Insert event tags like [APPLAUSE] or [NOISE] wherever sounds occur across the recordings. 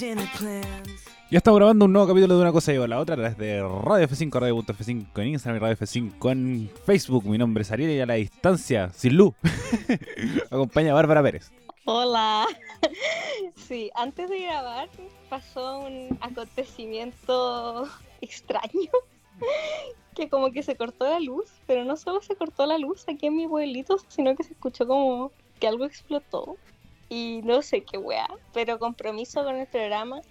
Ya estamos grabando un nuevo capítulo de Una Cosa y la Otra a través de Radio F5, Radio.f5 en Instagram y Radio F5 en Facebook. Mi nombre es Ariel y a la distancia, sin luz, [LAUGHS] acompaña a Bárbara Pérez. Hola. [LAUGHS] Sí, antes de grabar pasó un acontecimiento extraño, [LAUGHS] que como que se cortó la luz, pero no solo se cortó la luz aquí en mi pueblito, sino que se escuchó como que algo explotó. Y no sé qué weá, pero compromiso con el programa. [LAUGHS]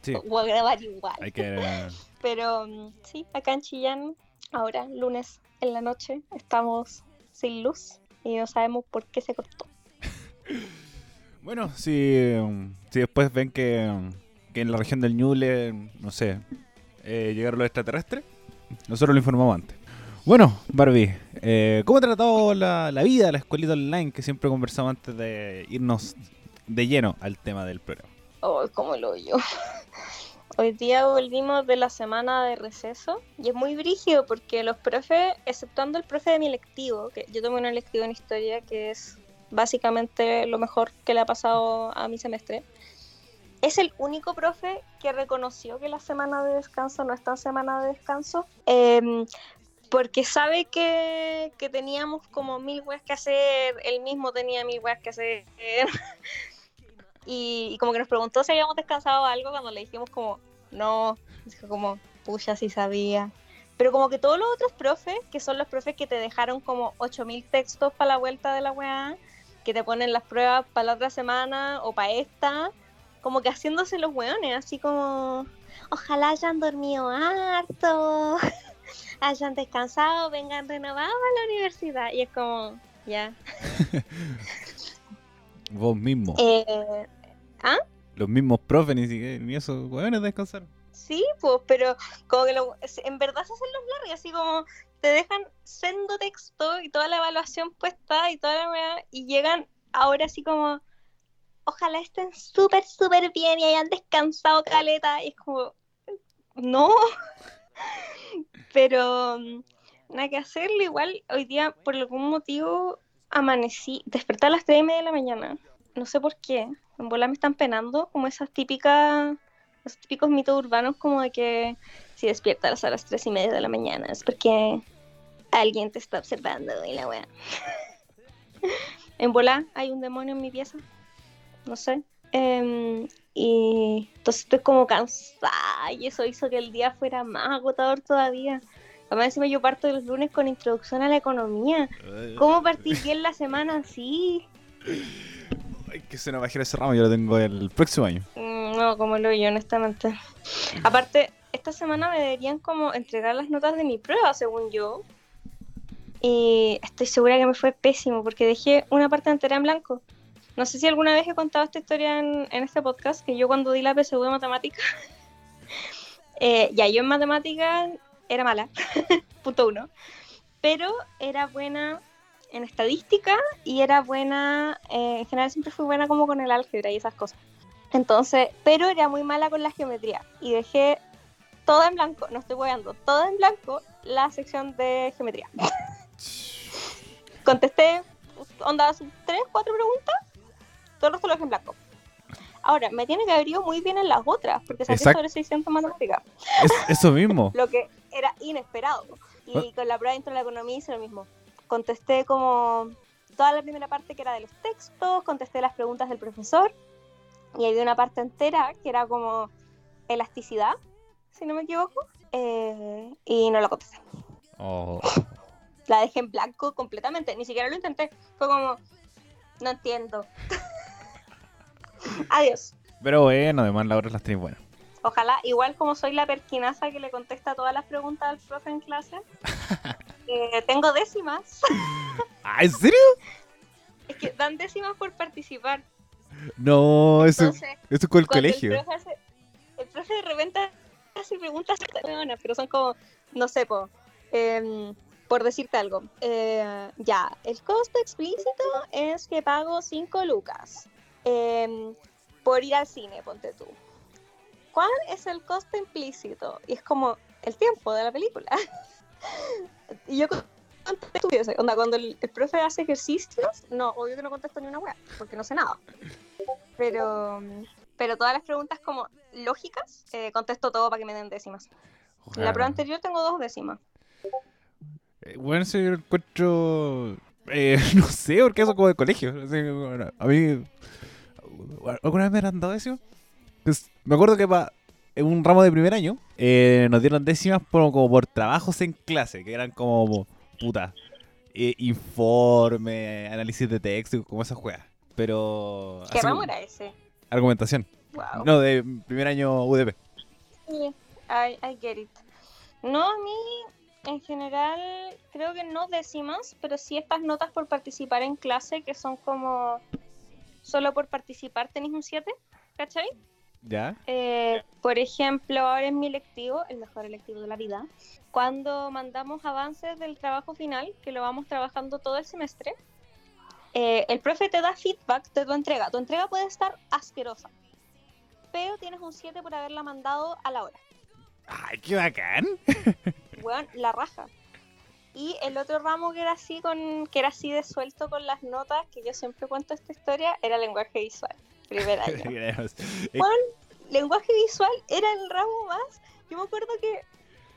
Sí, Voy a grabar igual. hay que... eh, [LAUGHS] Pero mm, sí, acá en Chillán, ahora, lunes en la noche, estamos sin luz y no sabemos por qué se cortó. [LAUGHS] Bueno, si, si después ven que, que en la región del Ñuble, no sé, eh, llegaron los extraterrestres, nosotros lo informamos antes. Bueno, Barbie, eh, ¿cómo ha tratado la, vida, la escuelita online que siempre conversamos antes de irnos de lleno al tema del programa? Oh, como lo yo. [LAUGHS] Hoy día volvimos de la semana de receso y es muy brígido porque los profes, exceptuando el profe de mi electivo, que yo tomé un electivo en historia que es básicamente lo mejor que le ha pasado a mi semestre, es el único profe que reconoció que la semana de descanso no es tan semana de descanso. em, porque sabe que, que teníamos como mil weas que hacer, él mismo tenía mil weas que hacer. [LAUGHS] y, y como que nos preguntó si habíamos descansado algo cuando le dijimos como, no, dijo como, pucha, sí sabía. Pero como que todos los otros profes, que son los profes que te dejaron como 8000 textos para la vuelta de la weá, que te ponen las pruebas para la otra semana o para esta, como que haciéndose los weones, así como, ojalá hayan dormido harto, [LAUGHS] hayan descansado, vengan renovados a la universidad. Y es como, ya. [LAUGHS] Vos mismo, Eh, ¿Ah? los mismos profes, ni siquiera, ni esos hueones descansaron. Sí, pues, pero como que lo- en verdad se hacen los largos, así como te dejan sendo texto y toda la evaluación puesta y toda la y llegan ahora así como, ojalá estén súper, súper bien y hayan descansado caleta, y es como, no, pero nada que hacerlo, igual hoy día por algún motivo amanecí, desperté a las 3 y media de la mañana, no sé por qué, en bola me están penando, como esas típicas los típicos mitos urbanos como de que si despiertas a las tres y media de la mañana es porque alguien te está observando y la wea. [LAUGHS] en bola hay un demonio en mi pieza. No sé. Em, y entonces estoy como cansada y eso hizo que el día fuera más agotador todavía. Además encima yo parto los lunes con introducción a la economía. ¿Cómo partir bien la semana así? Ay, que se nos bajara ese ramo, yo lo tengo el próximo año. Mm, No, como lo yo, honestamente. Aparte, esta semana me deberían como entregar las notas de mi prueba, según yo. Y estoy segura que me fue pésimo porque dejé una parte entera en blanco. No sé si alguna vez he contado esta historia en, este podcast, que yo cuando di la PSU de matemáticas, [LAUGHS] eh, ya yo en matemáticas era mala, [LAUGHS] punto uno, pero era buena en estadística y era buena, eh, en general siempre fui buena como con el álgebra y esas cosas. Entonces, pero era muy mala con la geometría y dejé todo en blanco, no estoy hueando, todo en blanco la sección de geometría. [LAUGHS] Contesté, onda, tres, cuatro preguntas, todo el resto lo dejé en blanco. Ahora, me tiene que haber ido muy bien en las otras, porque saqué sobre 600 en matemáticas, Es- eso mismo. [LAUGHS] lo que era inesperado. Y Ah. con la prueba dentro de la economía hice lo mismo. Contesté como toda la primera parte que era de los textos, contesté las preguntas del profesor, y había una parte entera que era como elasticidad, si no me equivoco, eh, y no lo contesté. Oh. La dejé en blanco completamente, ni siquiera lo intenté. Fue como, no entiendo. [LAUGHS] Adiós. Pero bueno, además las horas las tenéis buenas. Ojalá, igual como soy la perquinaza que le contesta todas las preguntas al profe en clase, [LAUGHS] eh, tengo décimas. [LAUGHS] ¿Ah, en serio? Es que dan décimas por participar. No, eso, Entonces, eso es con el colegio. El profe, hace- el profe de repente hace preguntas pero son como, no sé, po, em, por decirte algo. eh, ya, el costo explícito es que pago 5 lucas em, por ir al cine, ponte tú. ¿Cuál es el costo implícito? Y es como el tiempo de la película. [LAUGHS] y yo contesto. Onda, cuando el, el profe hace ejercicios, no, obvio que no contesto ni una wea, porque no sé nada. Pero, pero todas las preguntas como lógicas, eh, contesto todo para que me den décimas. En la prueba anterior tengo dos décimas. Eh, Bueno, si yo encuentro. eh, [LAUGHS] no sé, porque eso es como de colegio. Así bueno, a mí. ¿Alguna vez me han dado décimas? Pues, me acuerdo que pa- en un ramo de primer año eh, nos dieron décimas por, como por trabajos en clase, que eran como. puta. eh, informe, análisis de texto, como esas juegas. Pero. ¿Qué ramo era ese? Argumentación. Wow. No, de primer año UDP. Sí, I, I get it. No, a mí en general creo que no décimas, pero sí estas notas por participar en clase que son como solo por participar tenéis un 7, ¿cachai? ¿Ya? Eh, por ejemplo, ahora en mi lectivo, el mejor electivo de la vida, cuando mandamos avances del trabajo final, que lo vamos trabajando todo el semestre, eh, el profe te da feedback de tu entrega. Tu entrega puede estar asquerosa, pero tienes un 7 por haberla mandado a la hora. ¡Ay, qué bacán! Weón, la raja. Y el otro ramo que era así con, que era así de suelto con las notas, que yo siempre cuento esta historia, era lenguaje visual. Primer [LAUGHS] año. Eh, Juan, lenguaje visual era el ramo más. Yo me acuerdo que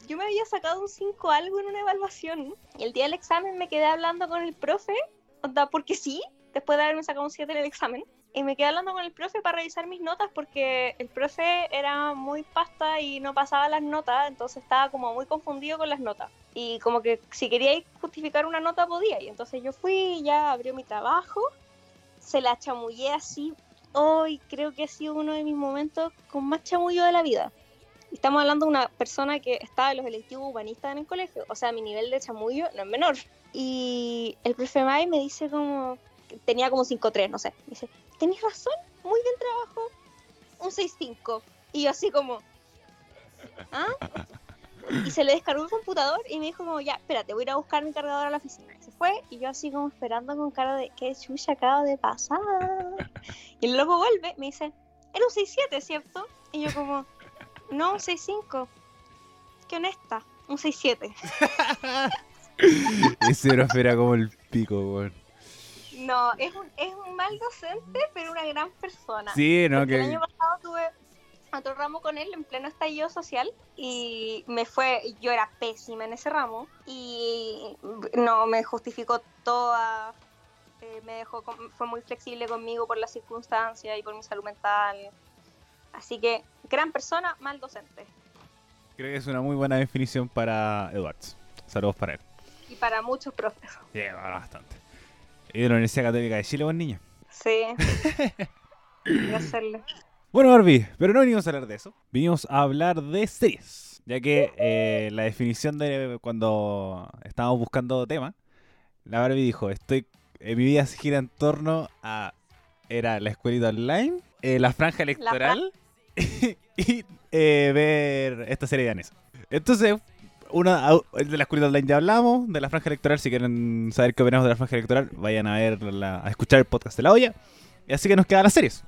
yo me había sacado un 5 algo en una evaluación. Y el día del examen me quedé hablando con el profe, onda, porque sí, después de haberme sacado un 7 en el examen. Y me quedé hablando con el profe para revisar mis notas porque el profe era muy pasta y no pasaba las notas, entonces estaba como muy confundido con las notas. Y como que si quería justificar una nota podía. Y entonces yo fui, ya abrió mi trabajo, se la chamullé así hoy creo que ha sido uno de mis momentos con más chamullo de la vida. Estamos hablando de una persona que estaba en los electivos humanistas en el colegio, o sea, mi nivel de chamullo no es menor. Y el profe May me dice como, tenía como 5-3, no sé, me dice, tenés razón, muy bien trabajo, un 6-5. Y yo así como, ¿ah? Y se le descargó el computador y me dijo como, ya, espérate, voy a ir a buscar mi cargador a la oficina. Y se fue y yo así como esperando con cara de, ¿qué chucha acaba de pasar? Y el loco vuelve, me dice, era un 6-7, ¿cierto? Y yo como, no, un 6-5. Qué honesta, un 6-7. [LAUGHS] Ese era como el pico, weón. No, es un, es un mal docente, pero una gran persona. Sí, no, Porque El que. año pasado tuve otro ramo con él en pleno estallido social y me fue, yo era pésima en ese ramo y no me justificó toda, eh, me dejó, con- fue muy flexible conmigo por las circunstancias y por mi salud mental. Así que, gran persona, mal docente. Creo que es una muy buena definición para Edwards. Saludos para él. Y para muchos profes. Sí, bastante. Y de la Universidad Católica de Chile, buen niño. Sí. [LAUGHS] Hacerle. Bueno, Barbie, pero no venimos a hablar de eso. Vinimos a hablar de series. Ya que eh, la definición de cuando estábamos buscando tema, la Barbie dijo, estoy eh, mi vida se gira en torno a era la escuelita online, eh, la franja electoral [LAUGHS] y eh, ver esta serie danesa. Entonces, una de la escuelita online ya hablamos, de la franja electoral, si quieren saber qué opinamos de la franja electoral, vayan a ver la- a escuchar el podcast de la olla. Así que nos quedan las series.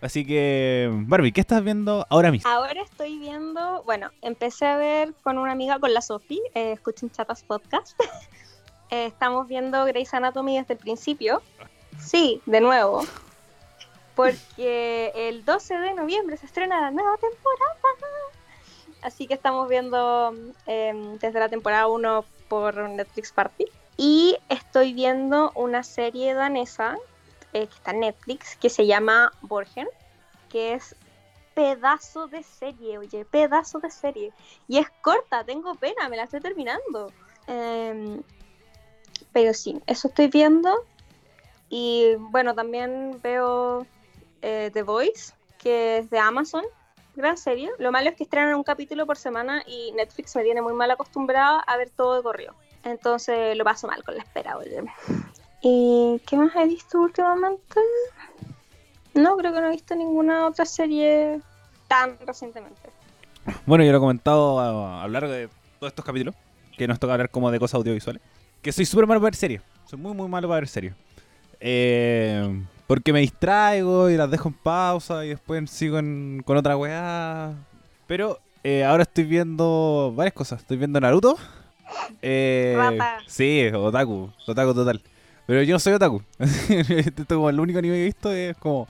Así que, Barbie, ¿qué estás viendo ahora mismo? Ahora estoy viendo, bueno, empecé a ver con una amiga, con la Sofi, eh, escuchen Chatas Podcast. [LAUGHS] Eh, estamos viendo Grey's Anatomy desde el principio. Sí, de nuevo. Porque el 12 de noviembre se estrena la nueva temporada. Así que estamos viendo eh, desde la temporada 1 por Netflix Party. Y estoy viendo una serie danesa eh, que está en Netflix que se llama Borgen, que es pedazo de serie, oye, pedazo de serie. Y es corta, tengo pena, me la estoy terminando. Em, pero sí, eso estoy viendo. Y bueno, también veo eh, The Voice, que es de Amazon. Gran serie. Lo malo es que estrenan un capítulo por semana y Netflix me tiene muy mal acostumbrada a ver todo de corrido. Entonces lo paso mal con la espera, oye. ¿Y qué más he visto últimamente? No, creo que no he visto ninguna otra serie tan recientemente. Bueno, yo lo he comentado a, a lo largo de todos estos capítulos, que nos toca hablar como de cosas audiovisuales, que soy súper malo para ver series. Soy muy, muy malo para ver series. Eh, porque me distraigo y las dejo en pausa y después sigo en- con otra weá. Pero eh, ahora estoy viendo varias cosas. Estoy viendo Naruto. Eh, Rata. sí, otaku. Otaku total. Pero yo no soy otaku. [LAUGHS] Esto como el único anime que he visto es como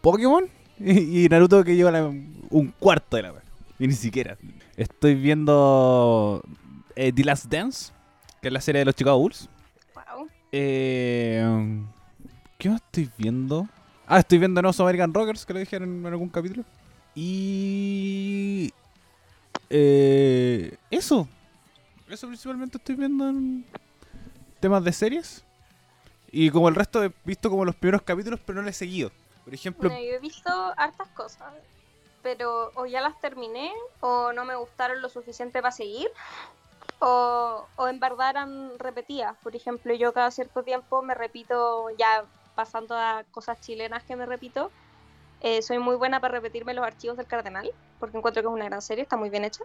Pokémon Y, y Naruto que lleva la- un cuarto de la wea. Y ni siquiera. Estoy viendo eh, The Last Dance, que es la serie de los Chicago Bulls. Wow. Eh, ¿Qué más estoy viendo? Ah, estoy viendo No American Rockers, que lo dijeron en algún capítulo. Y... eh, eso. Eso principalmente estoy viendo en temas de series. Y como el resto he visto como los primeros capítulos, pero no lo he seguido. Por ejemplo, Bueno, yo he visto hartas cosas, pero o ya las terminé, o no me gustaron lo suficiente para seguir, o, o en verdad eran repetidas. Por ejemplo, yo cada cierto tiempo me repito, ya pasando a cosas chilenas que me repito, eh, soy muy buena para repetirme los archivos del Cardenal, porque encuentro que es una gran serie, está muy bien hecha.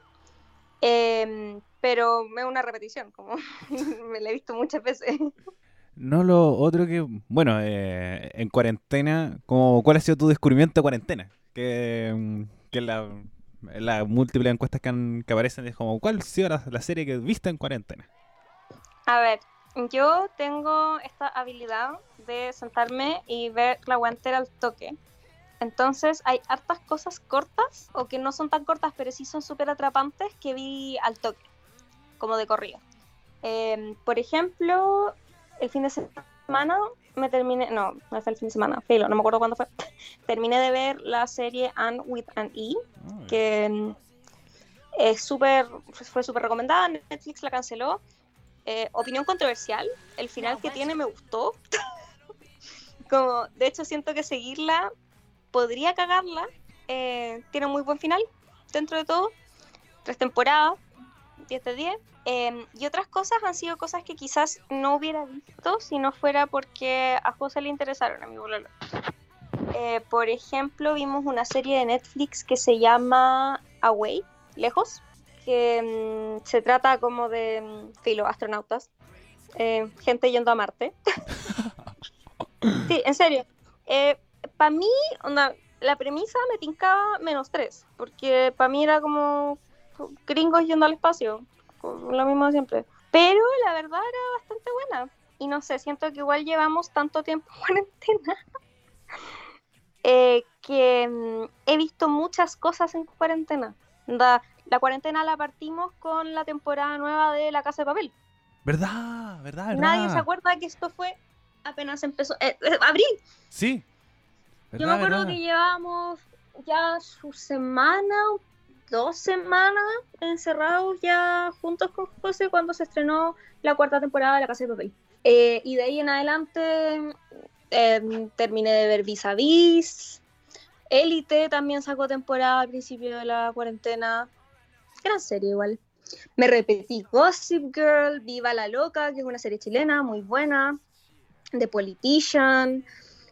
Em, pero es una repetición, como [LAUGHS] me la he visto muchas veces. no lo otro que... Bueno, eh, en cuarentena, como, ¿cuál ha sido tu descubrimiento de cuarentena? Que, mm, que la, las múltiples encuestas que, han- que aparecen es como, ¿cuál ha sido la, la serie que viste en cuarentena? A ver, yo tengo esta habilidad de sentarme y ver la wea entera al toque. Entonces hay hartas cosas cortas o que no son tan cortas pero sí son súper atrapantes que vi al toque, como de corrido. Em, por ejemplo, el fin de semana me terminé, no, no fue el fin de semana, filo, no me acuerdo cuándo fue. [LAUGHS] terminé de ver la serie Anne with an E, que mm, es súper, fue súper recomendada, Netflix la canceló. Eh, opinión controversial, el final que tiene me gustó. [LAUGHS] Como, de hecho, siento que seguirla podría cagarla. Eh, tiene un muy buen final, dentro de todo. Tres temporadas, 10 de 10. Eh, y otras cosas han sido cosas que quizás no hubiera visto si no fuera porque a José le interesaron a mi bololo. Eh, por ejemplo, vimos una serie de Netflix que se llama Away, Lejos, que mm, se trata como de mm, filo, astronautas, eh, gente yendo a Marte. [LAUGHS] sí, en serio. para mí, onda, la premisa me tincaba menos tres, porque para mí era como gringos yendo al espacio, lo mismo de siempre. Pero la verdad era bastante buena. Y no sé, siento que igual llevamos tanto tiempo en cuarentena [LAUGHS] eh, que mm, he visto muchas cosas en cuarentena. Da, la cuarentena la partimos con la temporada nueva de La Casa de Papel. ¿Verdad? ¿Verdad? ¿Verdad? Nadie se acuerda que esto fue apenas empezó. Eh, eh, abril. Sí. Yo me acuerdo que llevábamos ya su semana, dos semanas encerrados ya juntos con José cuando se estrenó la cuarta temporada de La Casa de Papel. Eh, y de ahí en adelante eh, terminé de ver Vis a Vis. Élite también sacó temporada al principio de la cuarentena. Gran serie igual. Me repetí Gossip Girl, Viva la Loca, que es una serie chilena muy buena. The Politician.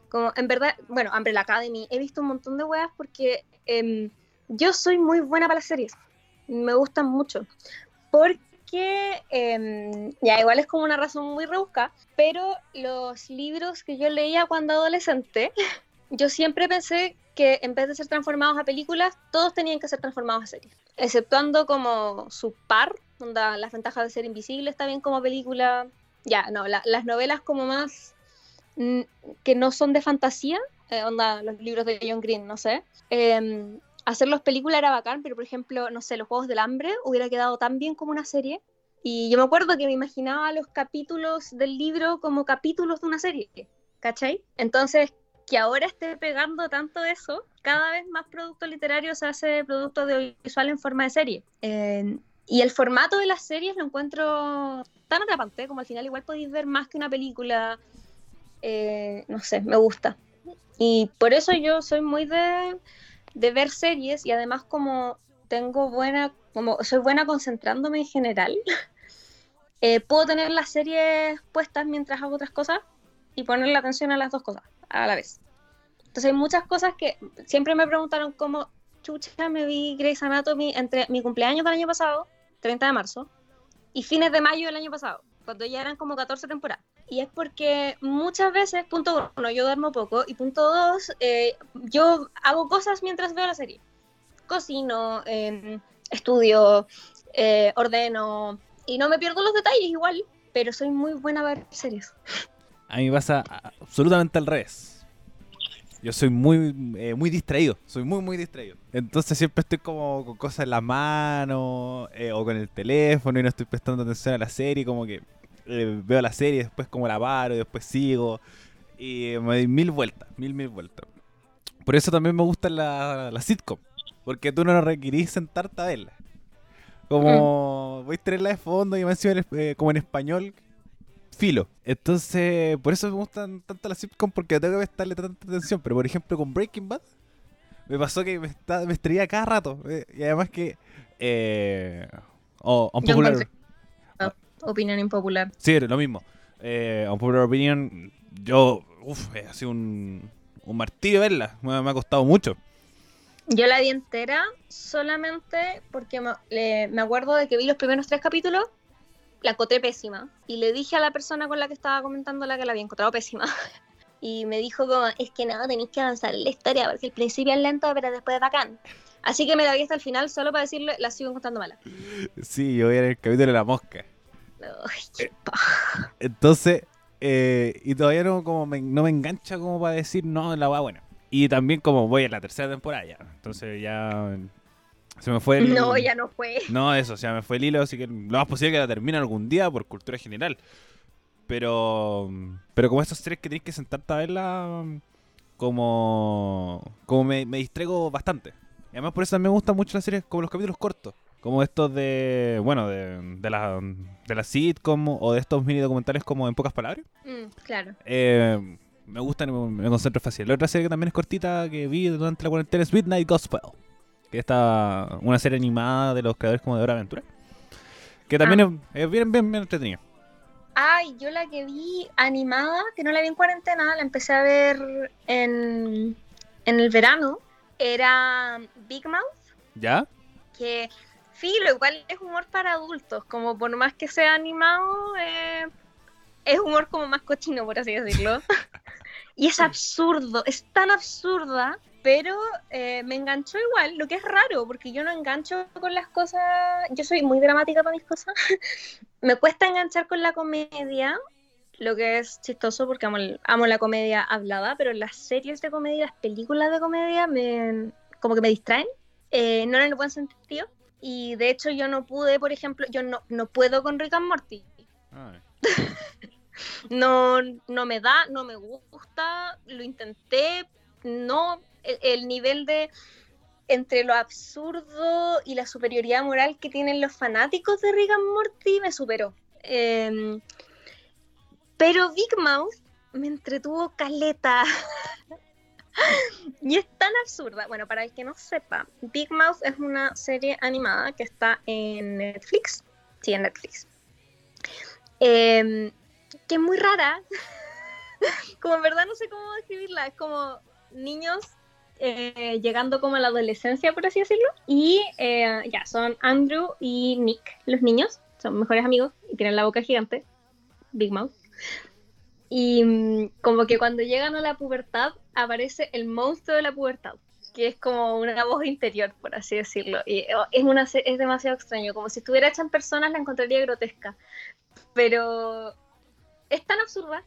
Como, en verdad, bueno, Umbrella Academy. He visto un montón de weas porque eh, yo soy muy buena para las series. Me gustan mucho. Porque, eh, ya, igual es como una razón muy rebuscada, pero los libros que yo leía cuando adolescente, [LAUGHS] yo siempre pensé que en vez de ser transformados a películas, todos tenían que ser transformados a series. Exceptuando como su par, onda, las ventajas de ser invisible está bien como película. Ya, no, la, las novelas como más que no son de fantasía, eh, onda, los libros de John Green, no sé. Eh, hacerlos película era bacán, pero por ejemplo, no sé, los Juegos del Hambre hubiera quedado tan bien como una serie. Y yo me acuerdo que me imaginaba los capítulos del libro como capítulos de una serie, ¿cachai? Entonces, que ahora esté pegando tanto eso, cada vez más producto literario se hace producto audiovisual en forma de serie. Eh, y el formato de las series lo encuentro tan atrapante, como al final igual podéis ver más que una película. Eh, no sé, me gusta. Y por eso yo soy muy de, de ver series y además como tengo buena, como soy buena concentrándome en general, [LAUGHS] eh, puedo tener las series puestas mientras hago otras cosas y ponerle atención a las dos cosas a la vez. Entonces hay muchas cosas que siempre me preguntaron cómo chucha me vi Grey's Anatomy entre mi cumpleaños del año pasado, 30 de marzo, y fines de mayo del año pasado, cuando ya eran como 14 temporadas. Y es porque muchas veces, punto uno, yo duermo poco, y punto dos, eh, yo hago cosas mientras veo la serie. Cocino, eh, estudio, eh, ordeno, y no me pierdo los detalles igual, pero soy muy buena a ver series. A mí me pasa absolutamente al revés. yo soy muy, eh, muy distraído, soy muy, muy distraído. Entonces siempre estoy como con cosas en la mano eh, o con el teléfono y no estoy prestando atención a la serie, como que eh, veo la serie, después como la paro y después sigo. Y me doy mil vueltas, mil, mil vueltas. Por eso también me gusta la, la sitcom, porque tú no requerís sentarte a verla. Como voy a tenerla de fondo y me encima como en español, filo. Entonces, por eso me gustan tanto las sitcom porque tengo que prestarle tanta atención. Pero por ejemplo, con Breaking Bad, me pasó que me, está, me estrellaba cada rato. eh, y además que. Eh, oh, unpopular- encontré- Opinión impopular. Sí, lo mismo. Eh, Unpopular Opinion, yo. Uf, ha sido un, un martirio verla. Me, me ha costado mucho. Yo la vi entera solamente porque me, le- me acuerdo de que vi los primeros tres capítulos, la encontré pésima. Y le dije a la persona con la que estaba comentando la que la había encontrado pésima. [LAUGHS] Y me dijo como, es que no, tenéis que avanzar en la historia porque el principio es lento, pero después es bacán. Así que me la vi hasta el final solo para decirle, la sigo encontrando mala. Sí, yo voy en el capítulo de la mosca. Ay, Eh, qué paja. Entonces, eh, y todavía no, como me, no me engancha como para decir, no, la va buena. Y también como voy en la tercera temporada ya. Entonces ya se me fue el... No, ya no fue. No, eso, o sea, me fue el hilo, así que lo más posible que la termine algún día por cultura general. Pero pero como estos series que tenéis que sentarte a verla, como, como me, me distraigo bastante. Y además por eso también me gustan mucho las series como los capítulos cortos. Como estos de, bueno, de, de la, de la sitcom o de estos mini documentales como en pocas palabras. Mm, claro. Eh, me gustan y me, me concentro fácil. La otra serie que también es cortita que vi durante la cuarentena es Midnight Gospel. Que está una serie animada de los creadores como de Hora Aventura. Que también es, es bien, bien, bien entretenida. Ay, yo la que vi animada, que no la vi en cuarentena, la empecé a ver en, en el verano, era Big Mouth, ¿Ya? que filo, igual es humor para adultos, como por más que sea animado, eh, es humor como más cochino, por así decirlo. [LAUGHS] y es absurdo, es tan absurda, pero eh, me enganchó igual, lo que es raro, porque yo no engancho con las cosas, yo soy muy dramática para mis cosas. [LAUGHS] me cuesta enganchar con la comedia, lo que es chistoso porque amo, amo la comedia hablada, pero las series de comedia, las películas de comedia, me, como que me distraen, eh, no en el buen sentido. Y de hecho yo no pude, por ejemplo, yo no, no puedo con Rick and Morty. Ay. [LAUGHS] No, no me da, no me gusta, lo intenté, no, el, el nivel de entre lo absurdo y la superioridad moral que tienen los fanáticos de Rick and Morty me superó. Em, pero Big Mouth me entretuvo caleta. [LAUGHS] y es tan absurda. Bueno, para el que no sepa, Big Mouth es una serie animada que está en Netflix. Sí, en Netflix. Em, que es muy rara. [LAUGHS] como en verdad no sé cómo describirla. Es como niños eh, llegando como a la adolescencia, por así decirlo. Y eh, ya, son Andrew y Nick, los niños. Son mejores amigos y tienen la boca gigante. Big Mouth. Y mm, como que cuando llegan a la pubertad aparece el monstruo de la pubertad, que es como una voz interior, por así decirlo. Y oh, es, una, es demasiado extraño, como si estuviera hecha en personas la encontraría grotesca. Pero es tan absurda,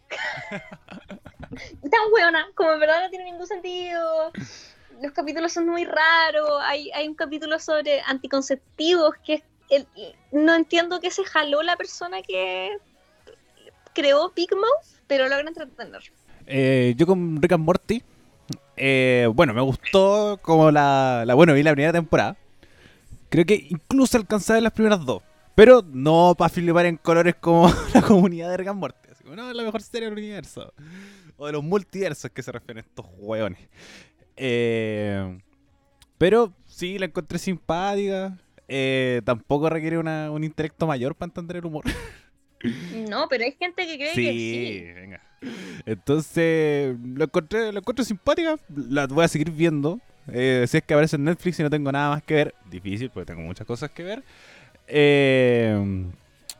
[LAUGHS] [LAUGHS] tan buena, como en verdad no tiene ningún sentido. Los capítulos son muy raros, hay, hay un capítulo sobre anticonceptivos que es el- no entiendo qué se jaló la persona que creó Big Mouth, pero logra entretener. Eh, yo con Rick and Morty, eh, bueno, me gustó como la, la. Bueno, vi la primera temporada. Creo que incluso alcanzé a ver las primeras dos. Pero no para flipar en colores como [LAUGHS] la comunidad de Rick and Morty. Así como, no, es la mejor serie del universo. O de los multiversos que se refieren estos hueones. Eh, pero sí, la encontré simpática. Eh, tampoco requiere una- un intelecto mayor para entender el humor. [LAUGHS] No, pero hay gente que cree Sí, que sí. venga. Entonces, lo encontré, lo encontré simpática. La voy a seguir viendo. Eh, si es que aparece en Netflix y no tengo nada más que ver. Difícil, porque tengo muchas cosas que ver. Eh,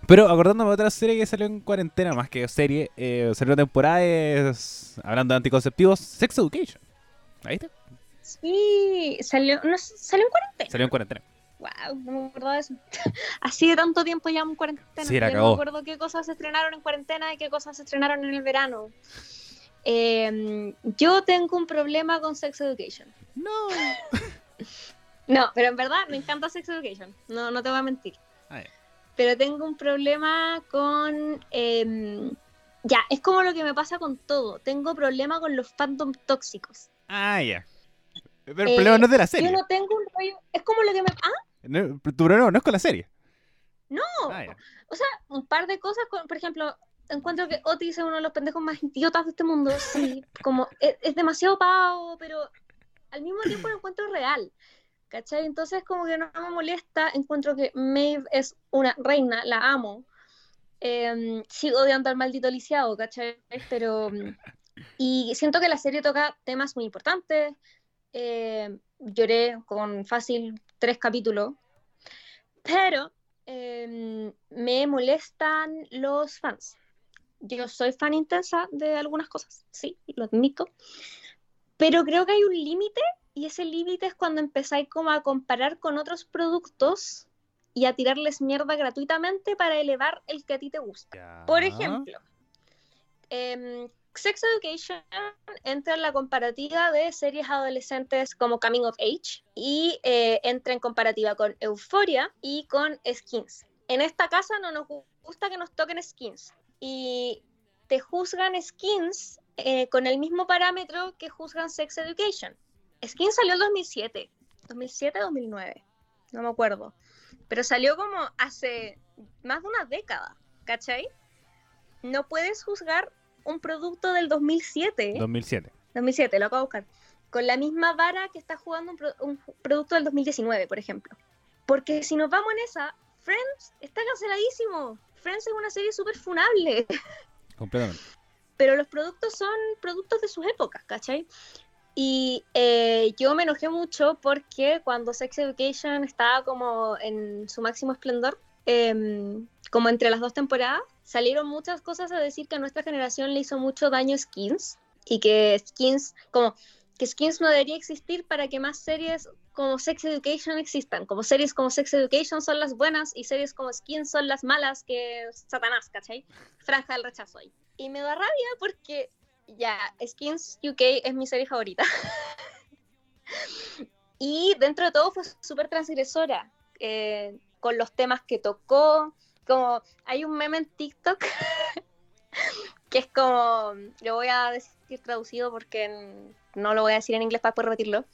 pero acordándome de otra serie que salió en cuarentena, más que serie, eh, salió temporada, es, hablando de anticonceptivos, Sex Education. ¿Ahí está? Sí, salió, no, salió en cuarentena. Salió en cuarentena. Wow, no me acordaba de eso. [LAUGHS] Así de tanto tiempo ya en cuarentena. Sí, la Yo no me acuerdo qué cosas se estrenaron en cuarentena y qué cosas se estrenaron en el verano. Em, yo tengo un problema con Sex Education. No. [LAUGHS] No, pero en verdad me encanta Sex Education. No, no te voy a mentir. Ah, ya. Pero tengo un problema con. em, ya, es como lo que me pasa con todo. Tengo problema con los fandom tóxicos. Ah, ya. Pero el Eh, problema no es de la serie. Yo no tengo un rollo. Es como lo que me. Ah, No, tu problema no es con la serie. no. Ah. O sea, un par de cosas. con- por ejemplo, encuentro que Otis es uno de los pendejos más idiotas de este mundo. Sí, como es, es demasiado pavo, pero al mismo tiempo lo encuentro real. Entonces, como que no me molesta. Encuentro que Maeve es una reina, la amo. Eh, sigo odiando al maldito lisiado, ¿cachai? Pero. Y siento que la serie toca temas muy importantes. Eh, lloré con fácil tres capítulos. Pero eh, me molestan los fans. Yo soy fan intensa de algunas cosas, sí, lo admito. Pero creo que hay un límite y ese límite es cuando empezáis como a comparar con otros productos y a tirarles mierda gratuitamente para elevar el que a ti te gusta. Ya. Por ejemplo, em, Sex Education entra en la comparativa de series adolescentes como Coming of Age y eh, entra en comparativa con Euphoria y con Skins. En esta casa no nos gu- gusta que nos toquen Skins y te juzgan Skins eh, con el mismo parámetro que juzgan Sex Education. Skins salió en 2007, 2007, 2009, no me acuerdo, pero salió como hace más de una década, ¿cachai? No puedes juzgar un producto del 2007, 2007. 2007, lo acabo de buscar, con la misma vara que está jugando un, pro- un producto del 2019, por ejemplo. Porque si nos vamos en esa, Friends está canceladísimo. Friends es una serie súper funable, [LAUGHS] Completamente. pero los productos son productos de sus épocas, ¿cachai? Y eh, yo me enojé mucho porque cuando Sex Education estaba como en su máximo esplendor, em, como entre las dos temporadas, salieron muchas cosas a decir que a nuestra generación le hizo mucho daño Skins y que Skins, como que Skins no debería existir para que más series como Sex Education existan. Como series como Sex Education son las buenas y series como Skins son las malas que Satanás, ¿cachai? Franja del rechazo ahí. Y me da rabia porque ya, Skins UK es mi serie favorita. [LAUGHS] y dentro de todo fue súper transgresora eh, con los temas que tocó. Como hay un meme en TikTok [LAUGHS] que es como, lo voy a decir traducido porque no lo voy a decir en inglés para poder repetirlo,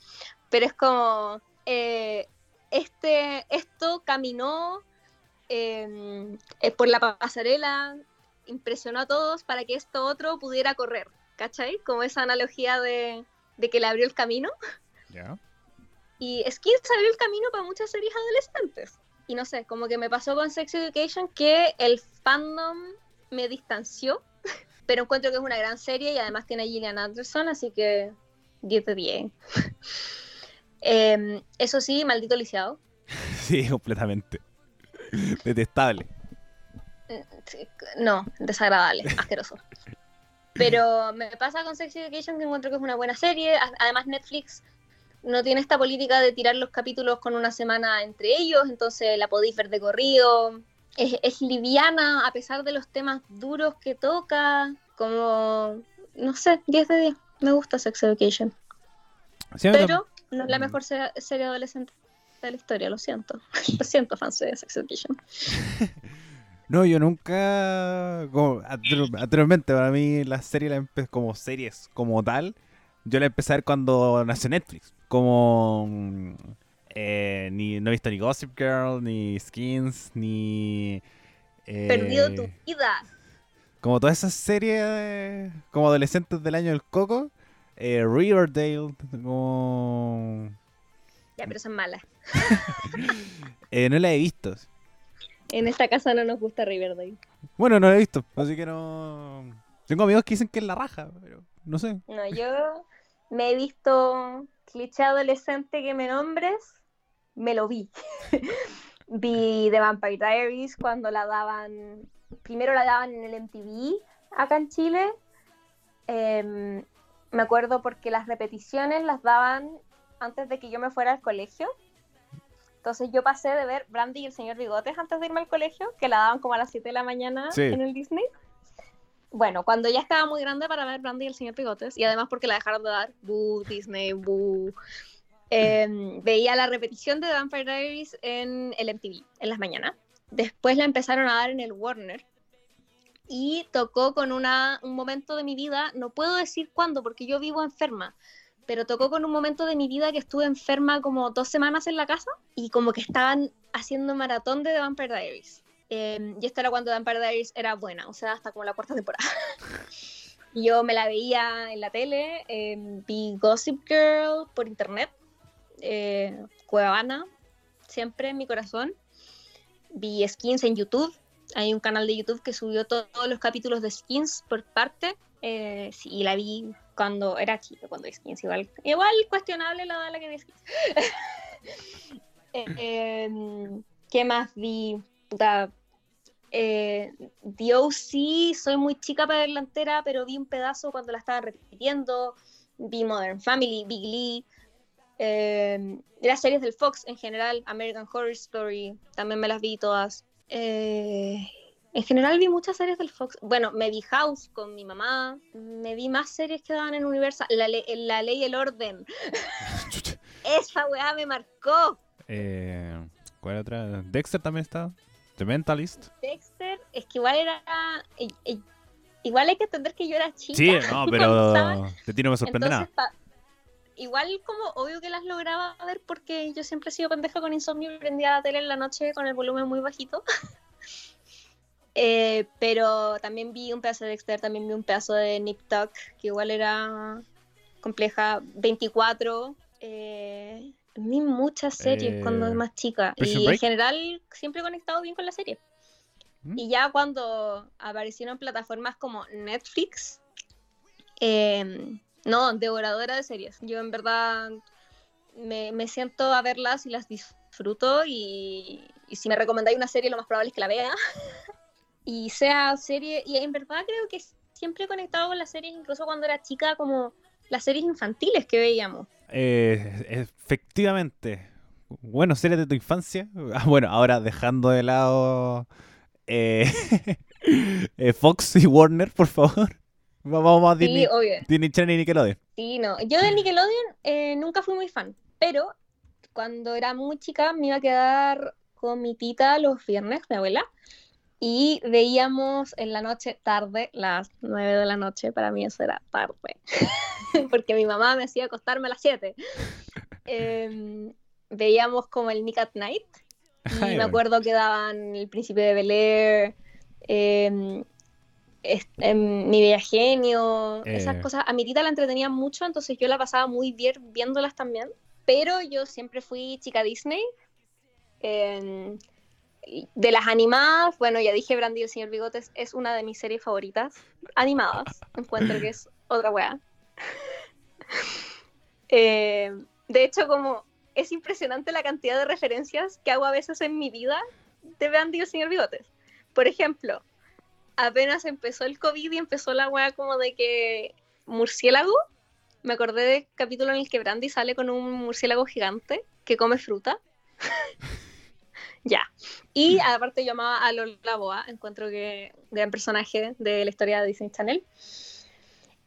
pero es como, eh, este, esto caminó eh, eh, por la pasarela, impresionó a todos para que esto otro pudiera correr, ¿cachai? Como esa analogía de, de que le abrió el camino. Ya. Y Skins abrió el camino para muchas series adolescentes. Y no sé, como que me pasó con Sex Education que el fandom me distanció, [LAUGHS] pero encuentro que es una gran serie y además tiene a Gillian Anderson, así que 10 de 10. Em, eso sí, maldito lisiado. [LAUGHS] Sí, completamente. Detestable. Sí, No, desagradable, asqueroso. [LAUGHS] Pero me pasa con Sex Education que encuentro que es una buena serie. Además, Netflix no tiene esta política de tirar los capítulos con una semana entre ellos, entonces la podéis ver de corrido. Es, es liviana a pesar de los temas duros que toca. Como, no sé, 10 de 10. Me gusta Sex Education. Sí, Pero no es la Mm. mejor se- serie adolescente de la historia, lo siento. [LAUGHS] Lo siento, fans de Sex Education. [LAUGHS] No, yo nunca. Como, anter- anteriormente, para mí, la serie la como series como tal, yo la empecé a ver cuando nació Netflix. Como. mm, eh, ni, no he visto ni Gossip Girl, ni Skins, ni. eh, Perdido tu vida. Como todas esas series como adolescentes del año del coco. eh, Riverdale, como. Ya, pero son malas. [LAUGHS] eh, no la he visto. En esta casa no nos gusta Riverdale. Bueno, no la he visto, así que no. Tengo amigos que dicen que es la raja, pero no sé. No, yo me he visto cliché adolescente que me nombres, me lo vi. [LAUGHS] vi The Vampire Diaries cuando la daban, primero la daban en el MTV acá en Chile. Em, me acuerdo porque las repeticiones las daban antes de que yo me fuera al colegio. Entonces yo pasé de ver Brandy y el señor Bigotes antes de irme al colegio, que la daban como a las 7 de la mañana Sí. en el Disney. bueno, cuando ya estaba muy grande para ver Brandy y el señor Bigotes, y además porque la dejaron de dar, boo, Disney, boo, em, veía la repetición de Vampire Diaries en el MTV, en las mañanas. Después la empezaron a dar en el Warner. Y tocó con una, un momento de mi vida, no puedo decir cuándo porque yo vivo enferma, pero tocó con un momento de mi vida que estuve enferma como dos semanas en la casa y como que estaban haciendo maratón de The Vampire Diaries. Eh, y esto era cuando Vampire Diaries era buena, o sea, hasta como la cuarta temporada. [LAUGHS] yo me la veía en la tele, eh, vi Gossip Girl por internet, eh, Cuevana, siempre en mi corazón. Vi Skins en YouTube, hay un canal de YouTube que subió todos los capítulos de Skins por parte. Eh, sí, la vi cuando era chica, cuando vi Skins. Igual, igual cuestionable la de la que Skins. [LAUGHS] eh, em, ¿Qué más vi? Puta, eh, The OC, soy muy chica para delantera, pero vi un pedazo cuando la estaba repitiendo. Vi Modern Family, Big Lee. Eh, las series del Fox en general, American Horror Story, también me las vi todas. Eh, en general vi muchas series del Fox. Bueno, me vi House con mi mamá. Me vi más series que daban en Universal. La, le la Ley y el Orden. [LAUGHS] Esa weá me marcó. Eh, ¿Cuál otra? Dexter también está. The Mentalist. Dexter, es que igual era. Igual hay que entender que yo era chica. Sí, no, [LAUGHS] pero de ti no me sorprende nada. Igual como obvio que las lograba ver porque yo siempre he sido pendeja con insomnio y prendía la tele en la noche con el volumen muy bajito. [LAUGHS] eh, pero también vi un pedazo de Dexter, también vi un pedazo de Nip Tuck, que igual era compleja. 24. Eh, vi muchas series eh, cuando es más chica. Y en general siempre he conectado bien con la serie. ¿Mm? Y ya cuando aparecieron plataformas como Netflix, eh, no, devoradora de series. Yo en verdad me, me siento a verlas y las disfruto y, y, si me recomendáis una serie lo más probable es que la vea. [LAUGHS] y sea serie, y en verdad creo que siempre he conectado con las series, incluso cuando era chica, como las series infantiles que veíamos. Eh, efectivamente. Bueno, series de tu infancia. [LAUGHS] Ah, bueno, ahora dejando de lado eh, [LAUGHS] eh, Fox y Warner, por favor. [LAUGHS] Vamos a Disney, sí, obvio. Disney Channel y Nickelodeon. Sí, no. Yo de Nickelodeon eh, nunca fui muy fan, pero cuando era muy chica me iba a quedar con mi tita los viernes, mi abuela, y veíamos en la noche tarde, las 9 de la noche, para mí eso era tarde, [LAUGHS] porque mi mamá me hacía acostarme a las 7. [LAUGHS] Eh, veíamos como el Nick at Night, y Ay, me acuerdo que daban El Príncipe de Bel Air, eh, en mi bella genio, eh. esas cosas. A mi tita la entretenía mucho, entonces yo la pasaba muy bien viéndolas también. Pero yo siempre fui chica Disney. De las animadas, bueno, ya dije Brandy el señor Bigotes es una de mis series favoritas. Animadas, encuentro que es otra wea. [LAUGHS] eh, de hecho, como es impresionante la cantidad de referencias que hago a veces en mi vida de Brandy el señor Bigotes. Por ejemplo, apenas empezó el COVID y empezó la weá como de que murciélago, me acordé del capítulo en el que Brandy sale con un murciélago gigante que come fruta. [LAUGHS] ya. Y aparte yo amaba a Lola Boa, encuentro que gran personaje de la historia de Disney Channel.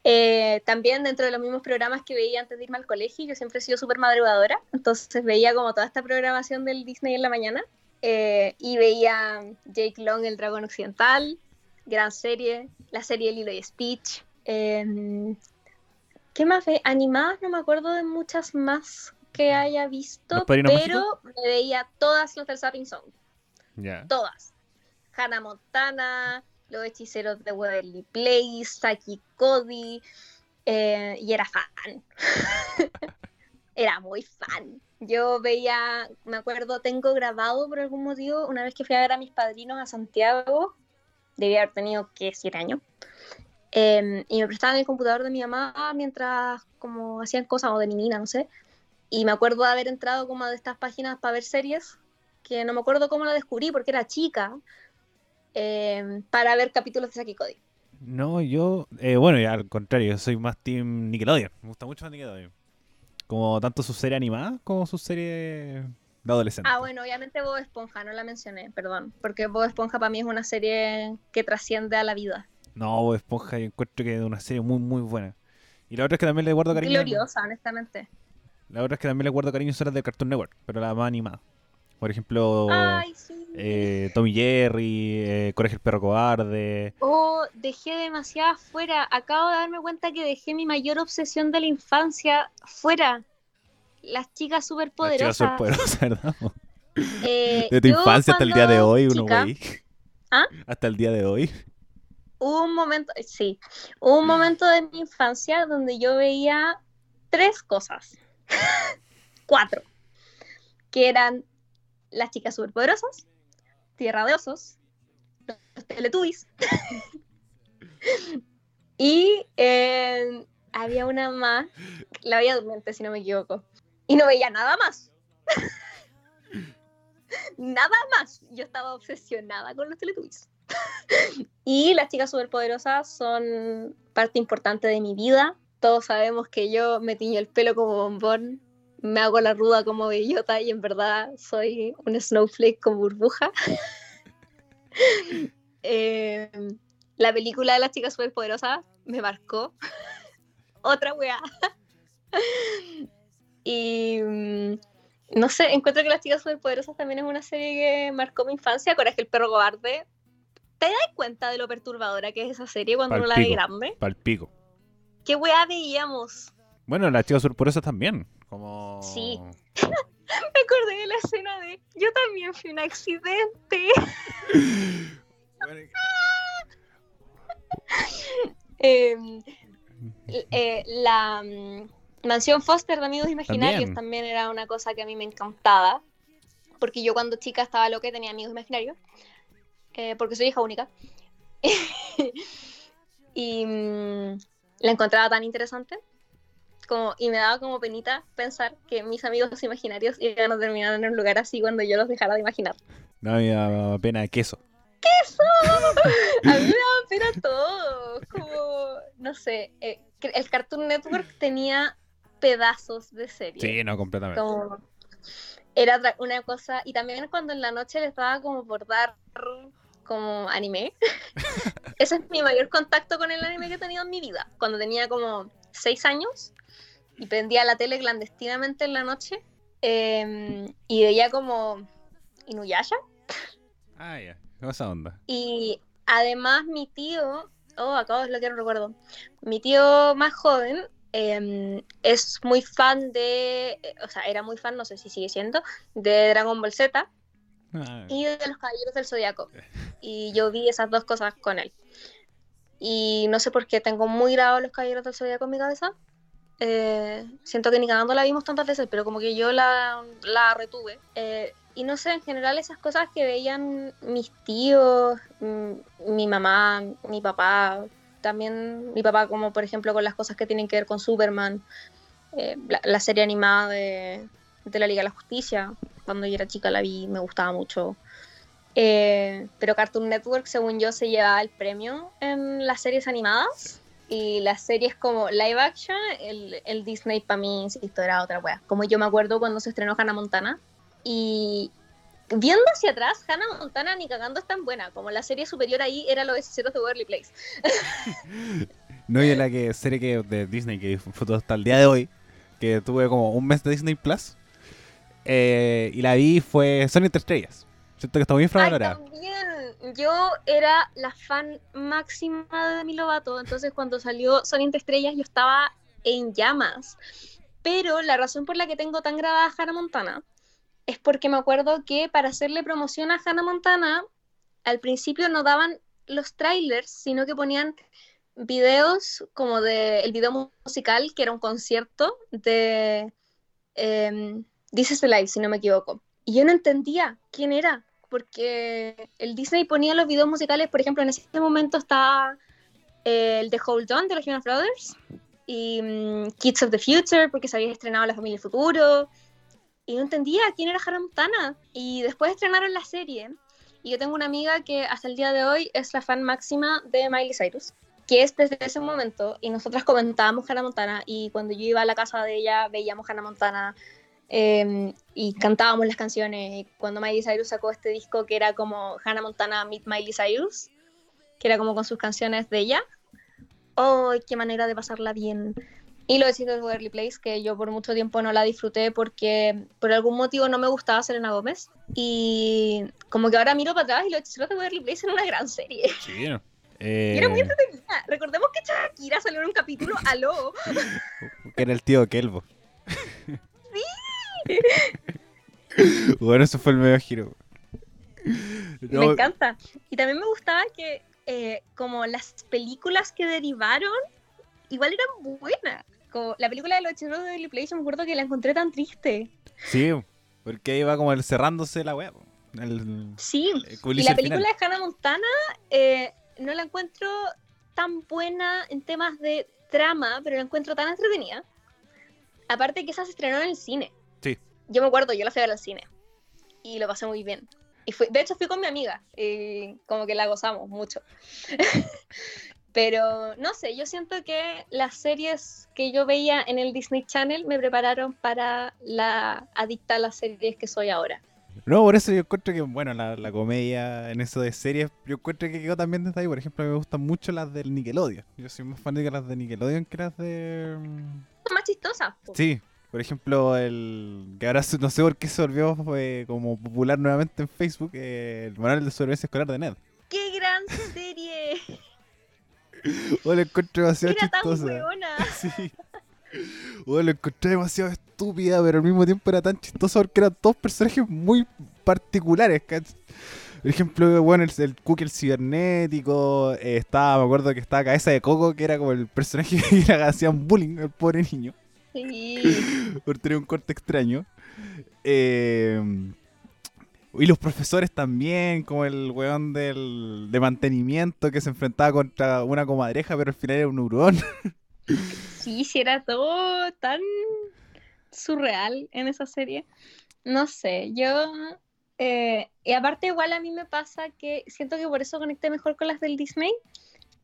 Eh, también dentro de los mismos programas que veía antes de irme al colegio, yo siempre he sido súper madrugadora, entonces veía como toda esta programación del Disney en la mañana eh, y veía Jake Long, el dragón occidental, gran serie, la serie Lilo y Speech. Eh, ¿Qué más? Animadas, no me acuerdo de muchas más que haya visto, pero me veía todas las del Sapping Song. Todas. Hannah Montana, Los Hechiceros de Waverly Place, Saki Cody, eh, y era fan. [LAUGHS] era muy fan. Yo veía, me acuerdo, tengo grabado por algún motivo, una vez que fui a ver a mis padrinos a Santiago, debía haber tenido que siete años. Eh, y me prestaban el computador de mi mamá mientras como hacían cosas o de mi nina, no sé. Y me acuerdo de haber entrado como de estas páginas para ver series, que no me acuerdo cómo la descubrí porque era chica, eh, para ver capítulos de Saki Cody. No, yo, eh, bueno, ya al contrario, yo soy más Team Nickelodeon. Me gusta mucho más Nickelodeon. Como tanto su serie animada como su serie de adolescente. Ah, bueno, obviamente Bob Esponja, no la mencioné, perdón. Porque Bob Esponja para mí es una serie que trasciende a la vida. No, Bob Esponja yo encuentro que es una serie muy, muy buena. Y la otra es que también le guardo cariño. Gloriosa, honestamente. La otra es que también le guardo cariño son las de Cartoon Network, pero la más animada. Por ejemplo, Ay, sí. eh, Tommy Jerry, eh, Coraje el perro cobarde. Oh, dejé demasiado fuera. Acabo de darme cuenta que dejé mi mayor obsesión de la infancia fuera. Las chicas Las superpoderosas. chicas superpoderosas, [LAUGHS] ¿verdad? Eh, De tu infancia hasta el día de hoy, uno güey. ¿Ah? Hasta el día de hoy. Hubo un momento, sí, hubo un momento de mi infancia donde yo veía tres cosas. Cuatro. Que eran las chicas superpoderosas, Tierra de Osos, los Teletubbies. [LAUGHS] y eh, había una más, la veía durmiente si no me equivoco. Y no veía nada más. [LAUGHS] nada más. Yo estaba obsesionada con los Teletubbies. [LAUGHS] Y las chicas superpoderosas son parte importante de mi vida. Todos sabemos que yo me tiño el pelo como bombón, me hago la ruda como bellota y en verdad soy un snowflake con burbuja. [LAUGHS] Eh, la película de las chicas superpoderosas me marcó. [LAUGHS] Otra weá. [LAUGHS] y mm, no sé, encuentro que las chicas superpoderosas también es una serie que marcó mi infancia. Coraje el perro cobarde. ¿Te das cuenta de lo perturbadora que es esa serie cuando uno la ve Palpico. grande? Palpico. ¿Qué weá veíamos? Bueno, las chicas superpoderosas también. Como. Sí. [LAUGHS] Me acordé de la escena de yo también fui un accidente. [LAUGHS] Eh, [LAUGHS] eh, la mm, mansión Foster de Amigos Imaginarios También. también. era una cosa que a mí me encantaba. Porque yo cuando chica estaba loca y tenía amigos imaginarios. eh, porque soy hija única. y mm, la encontraba tan interesante. Como, y me daba como penita pensar que mis amigos imaginarios iban a terminar en un lugar así cuando yo los dejara de imaginar. No, me da pena de queso. [LAUGHS] A mí me daba pena todo. Como, no sé, eh, el Cartoon Network tenía pedazos de serie. Sí, no, completamente. Como, era una cosa. Y también cuando en la noche les daba como por dar como anime. [LAUGHS] Ese es mi mayor contacto con el anime que he tenido en mi vida. Cuando tenía como seis años y prendía la tele clandestinamente en la noche eh, y veía como Inuyasha. Ah, ya. ¿Cómo esa onda? Y además mi tío, oh, acabo de desbloquear un recuerdo. Mi tío más joven eh, es muy fan de, eh, o sea, era muy fan, no sé si sigue siendo, de Dragon Ball Z Ah, y de los Caballeros del Zodiaco. Y yo vi esas dos cosas con él. Y no sé por qué tengo muy grabado los Caballeros del Zodiaco en mi cabeza. Eh, siento que ni cagando la vimos tantas veces, pero como que yo la, la retuve. Eh, y no sé, en general esas cosas que veían mis tíos, mm, mi mamá, mi papá, también mi papá como por ejemplo con las cosas que tienen que ver con Superman, eh, la, la serie animada de, de la Liga de la Justicia, cuando yo era chica la vi, me gustaba mucho. Eh, pero Cartoon Network, según yo, se llevaba el premio en las series animadas. Y las series como live action, el, el Disney para mí, insisto, era otra wea. Como yo me acuerdo cuando se estrenó Hannah Montana. Y viendo hacia atrás, Hannah Montana ni cagando es tan buena. Como la serie superior ahí era los hechiceros de Waverly Place. [LAUGHS] No, y la que serie que de Disney que disfruto hasta el día de hoy, que tuve como un mes de Disney Plus, eh, y la vi fue Sony entre estrellas. Siento que está muy infravalorada. también. Yo era la fan máxima de Demi Lovato, entonces cuando salió Son entre estrellas yo estaba en llamas. Pero la razón por la que tengo tan grabada a Hannah Montana es porque me acuerdo que para hacerle promoción a Hannah Montana, al principio no daban los trailers, sino que ponían videos como de el video musical, que era un concierto de eh, This Life, si no me equivoco. Y yo no entendía quién era, porque el Disney ponía los videos musicales, por ejemplo, en ese momento estaba eh, el de Hold On de los Jonas Brothers y mm, Kids of the Future, porque se había estrenado La Familia Futuro. Y no entendía quién era Hannah Montana. Y después estrenaron la serie. Y yo tengo una amiga que hasta el día de hoy es la fan máxima de Miley Cyrus, que es desde ese momento. Y nosotras comentábamos Hannah Montana. Y cuando yo iba a la casa de ella, veíamos Hannah Montana. Eh, y cantábamos las canciones. Y cuando Miley Cyrus sacó este disco que era como Hannah Montana Meet Miley Cyrus, que era como con sus canciones de ella. ¡Oh, qué manera de pasarla bien! Y lo de Chicos de Waverly Place, que yo por mucho tiempo no la disfruté porque por algún motivo no me gustaba Selena Gómez. Y como que ahora miro para atrás y lo de Chicos de Waverly Place era una gran serie. Sí. Y era muy Eh, entretenida. Recordemos que Shakira salió en un capítulo, aló. que era el tío Kelvo. Bueno, eso fue el medio giro. Me encanta. Y también me gustaba que eh, como las películas que derivaron, igual eran buenas. Como la película de los hechiceros de Place, yo me acuerdo que la encontré tan triste. Sí, porque va como el cerrándose la web. El, Sí. el Y la final. película de Hannah Montana eh, no la encuentro tan buena en temas de trama, pero la encuentro tan entretenida. Aparte que esa se estrenó en el cine. Yo me acuerdo, yo la fui a ver al cine. Y lo pasé muy bien. Y fui, de hecho fui con mi amiga. Y como que la gozamos mucho. [LAUGHS] pero no sé, yo siento que las series que yo veía en el Disney Channel me prepararon para la adicta a las series que soy ahora. No, por eso yo encuentro que, bueno, la, la comedia en eso de series, yo encuentro que quedó también desde ahí. Por ejemplo, me gustan mucho las del Nickelodeon. Yo soy más fan de las de Nickelodeon que las de... mm, Son más chistosas. Sí, por ejemplo, el que ahora no sé por qué se volvió eh, como popular nuevamente en Facebook, eh, el manual de sobrevivencia escolar de Ned. ¡Qué gran serie! [LAUGHS] O lo encontré demasiado Era tan chistosa. [LAUGHS] Sí. O lo encontré demasiado estúpida, pero al mismo tiempo era tan chistosa porque eran todos personajes muy particulares. Por ejemplo, bueno, el, el Cookie el cibernético, eh, estaba, me acuerdo que estaba Cabeza de Coco, que era como el personaje [LAUGHS] que le hacían bullying al pobre niño. Sí. [LAUGHS] por tener un corte extraño. Eh, y los profesores también, como el weón del, de mantenimiento que se enfrentaba contra una comadreja, pero al final era un hurón. [LAUGHS] Sí, sí, era todo tan surreal en esa serie. No sé, yo... eh, y aparte igual a mí me pasa que siento que por eso conecté mejor con las del Disney,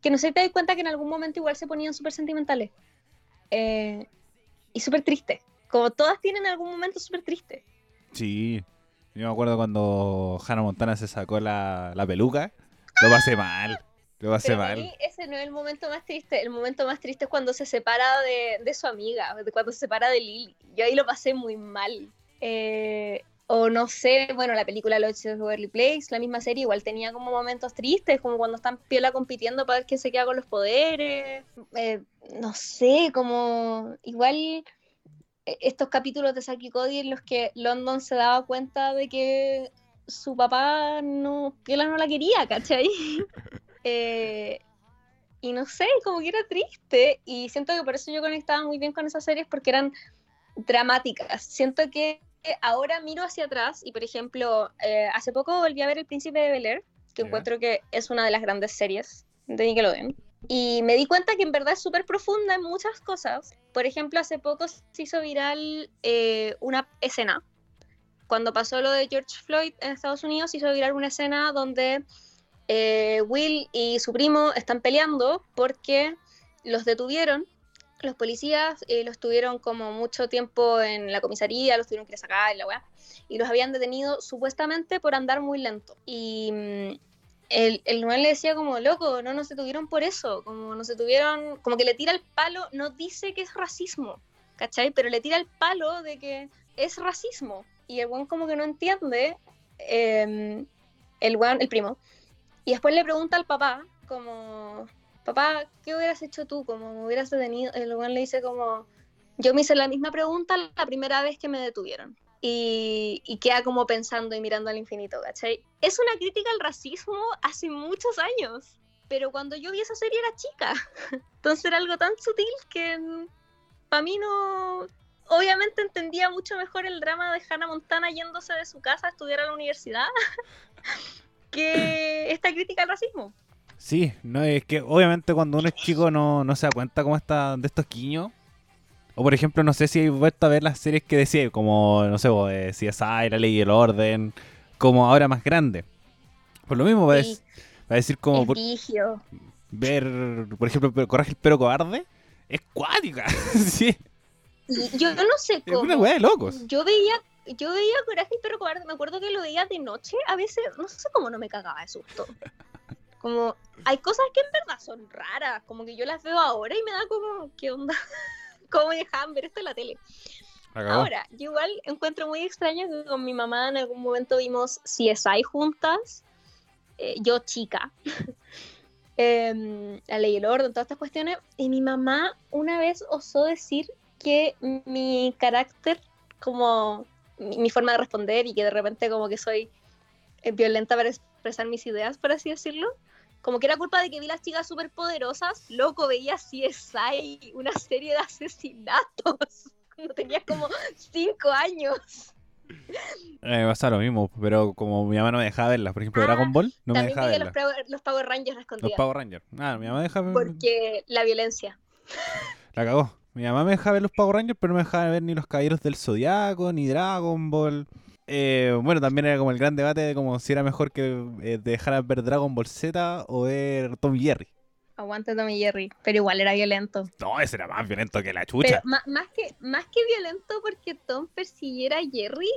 que no sé si te das cuenta que en algún momento igual se ponían súper sentimentales. Eh, y súper tristes. Como todas tienen algún momento súper triste. Sí. Yo me acuerdo cuando Hannah Montana se sacó la, la peluca. Lo pasé mal. Lo pasé Pero mal. mí ese no es el momento más triste. El momento más triste es cuando se separa de, de su amiga, cuando se separa de Lily. Yo ahí lo pasé muy mal. Eh, o no sé, bueno, la película Los de Waverly Place, la misma serie, igual tenía como momentos tristes, como cuando están piola compitiendo para ver quién se queda con los poderes. Eh, no sé, como igual eh, estos capítulos de Saki Cody en los que London se daba cuenta de que su papá no, piola no la quería, ¿cachai? [LAUGHS] Eh, y no sé, como que era triste. Y siento que por eso yo conectaba muy bien con esas series porque eran dramáticas. Siento que ahora miro hacia atrás y, por ejemplo, eh, hace poco volví a ver El Príncipe de Bel Air, que encuentro que es una de las grandes series de Nickelodeon. Y me di cuenta que en verdad es súper profunda en muchas cosas. Por ejemplo, hace poco se hizo viral eh, una escena. Cuando pasó lo de George Floyd en Estados Unidos, se hizo viral una escena donde eh, Will y su primo están peleando porque los detuvieron. Los policías eh, los tuvieron como mucho tiempo en la comisaría, los tuvieron que sacar y la weá. Y los habían detenido supuestamente por andar muy lento. Y mm, el, el Noel le decía como, loco, no nos detuvieron por eso. Como nos detuvieron, como que le tira el palo, no dice que es racismo, ¿cachai? Pero le tira el palo de que es racismo. Y el weón como que no entiende, eh, el weón, el primo, y después le pregunta al papá, como, papá, ¿qué hubieras hecho tú? Como me hubieras detenido. El weón le dice como, yo me hice la misma pregunta la primera vez que me detuvieron. Y, y queda como pensando y mirando al infinito, ¿cachai? Es una crítica al racismo hace muchos años. Pero cuando yo vi esa serie era chica. [LAUGHS] Entonces era algo tan sutil que para mí no... Obviamente entendía mucho mejor el drama de Hannah Montana yéndose de su casa a estudiar a la universidad [LAUGHS] que esta crítica al racismo. Sí, no es que obviamente cuando uno es chico no, no se da cuenta cómo está de estos quiños. O por ejemplo, no sé si hay vuelto a ver las series que decía, como, no sé, vos, eh, CSI, La Ley y el Orden, como ahora más grande. Por lo mismo, va a, Sí. dec- va a decir como es por- ver, por ejemplo, pero Coraje el Perro Cobarde, es cuática. [LAUGHS] sí, yo no sé es cómo. una weá de locos. Yo veía, yo veía Coraje el perro cobarde, me acuerdo que lo veía de noche, a veces, no sé cómo no me cagaba de susto. Como, hay cosas que en verdad son raras, como que yo las veo ahora y me da como, ¿qué onda? [LAUGHS] ¿Cómo me dejaban ver esto en la tele? Ahora, yo igual encuentro muy extraño que con mi mamá en algún momento vimos CSI juntas, eh, yo chica, [LAUGHS] em, la ley y el orden, todas estas cuestiones, y mi mamá una vez osó decir que mi carácter, como mi, forma de responder y que de repente como que soy eh, violenta para expresar mis ideas, por así decirlo, como que era culpa de que vi las chicas súper poderosas, loco, veía CSI, una serie de asesinatos [LAUGHS] cuando tenía como 5 años. me pasa lo mismo, pero como mi mamá no me dejaba verlas, por ejemplo, Dragon ah, Ball, no me dejaba verlas. Los, los Power Rangers Los Power Rangers. Ah, mi mamá deja Porque la violencia. La cagó. Mi mamá me dejaba ver los Power Rangers, pero no me dejaba ver ni los Caballeros del Zodiaco, ni Dragon Ball. Eh, bueno, también era como el gran debate de como si era mejor que eh, dejar ver Dragon Ball Z o ver Tom y Jerry. Aguante Tommy Jerry, pero igual era violento. No, ese era más violento que la chucha. más, que, más que violento porque Tom persiguiera a Jerry,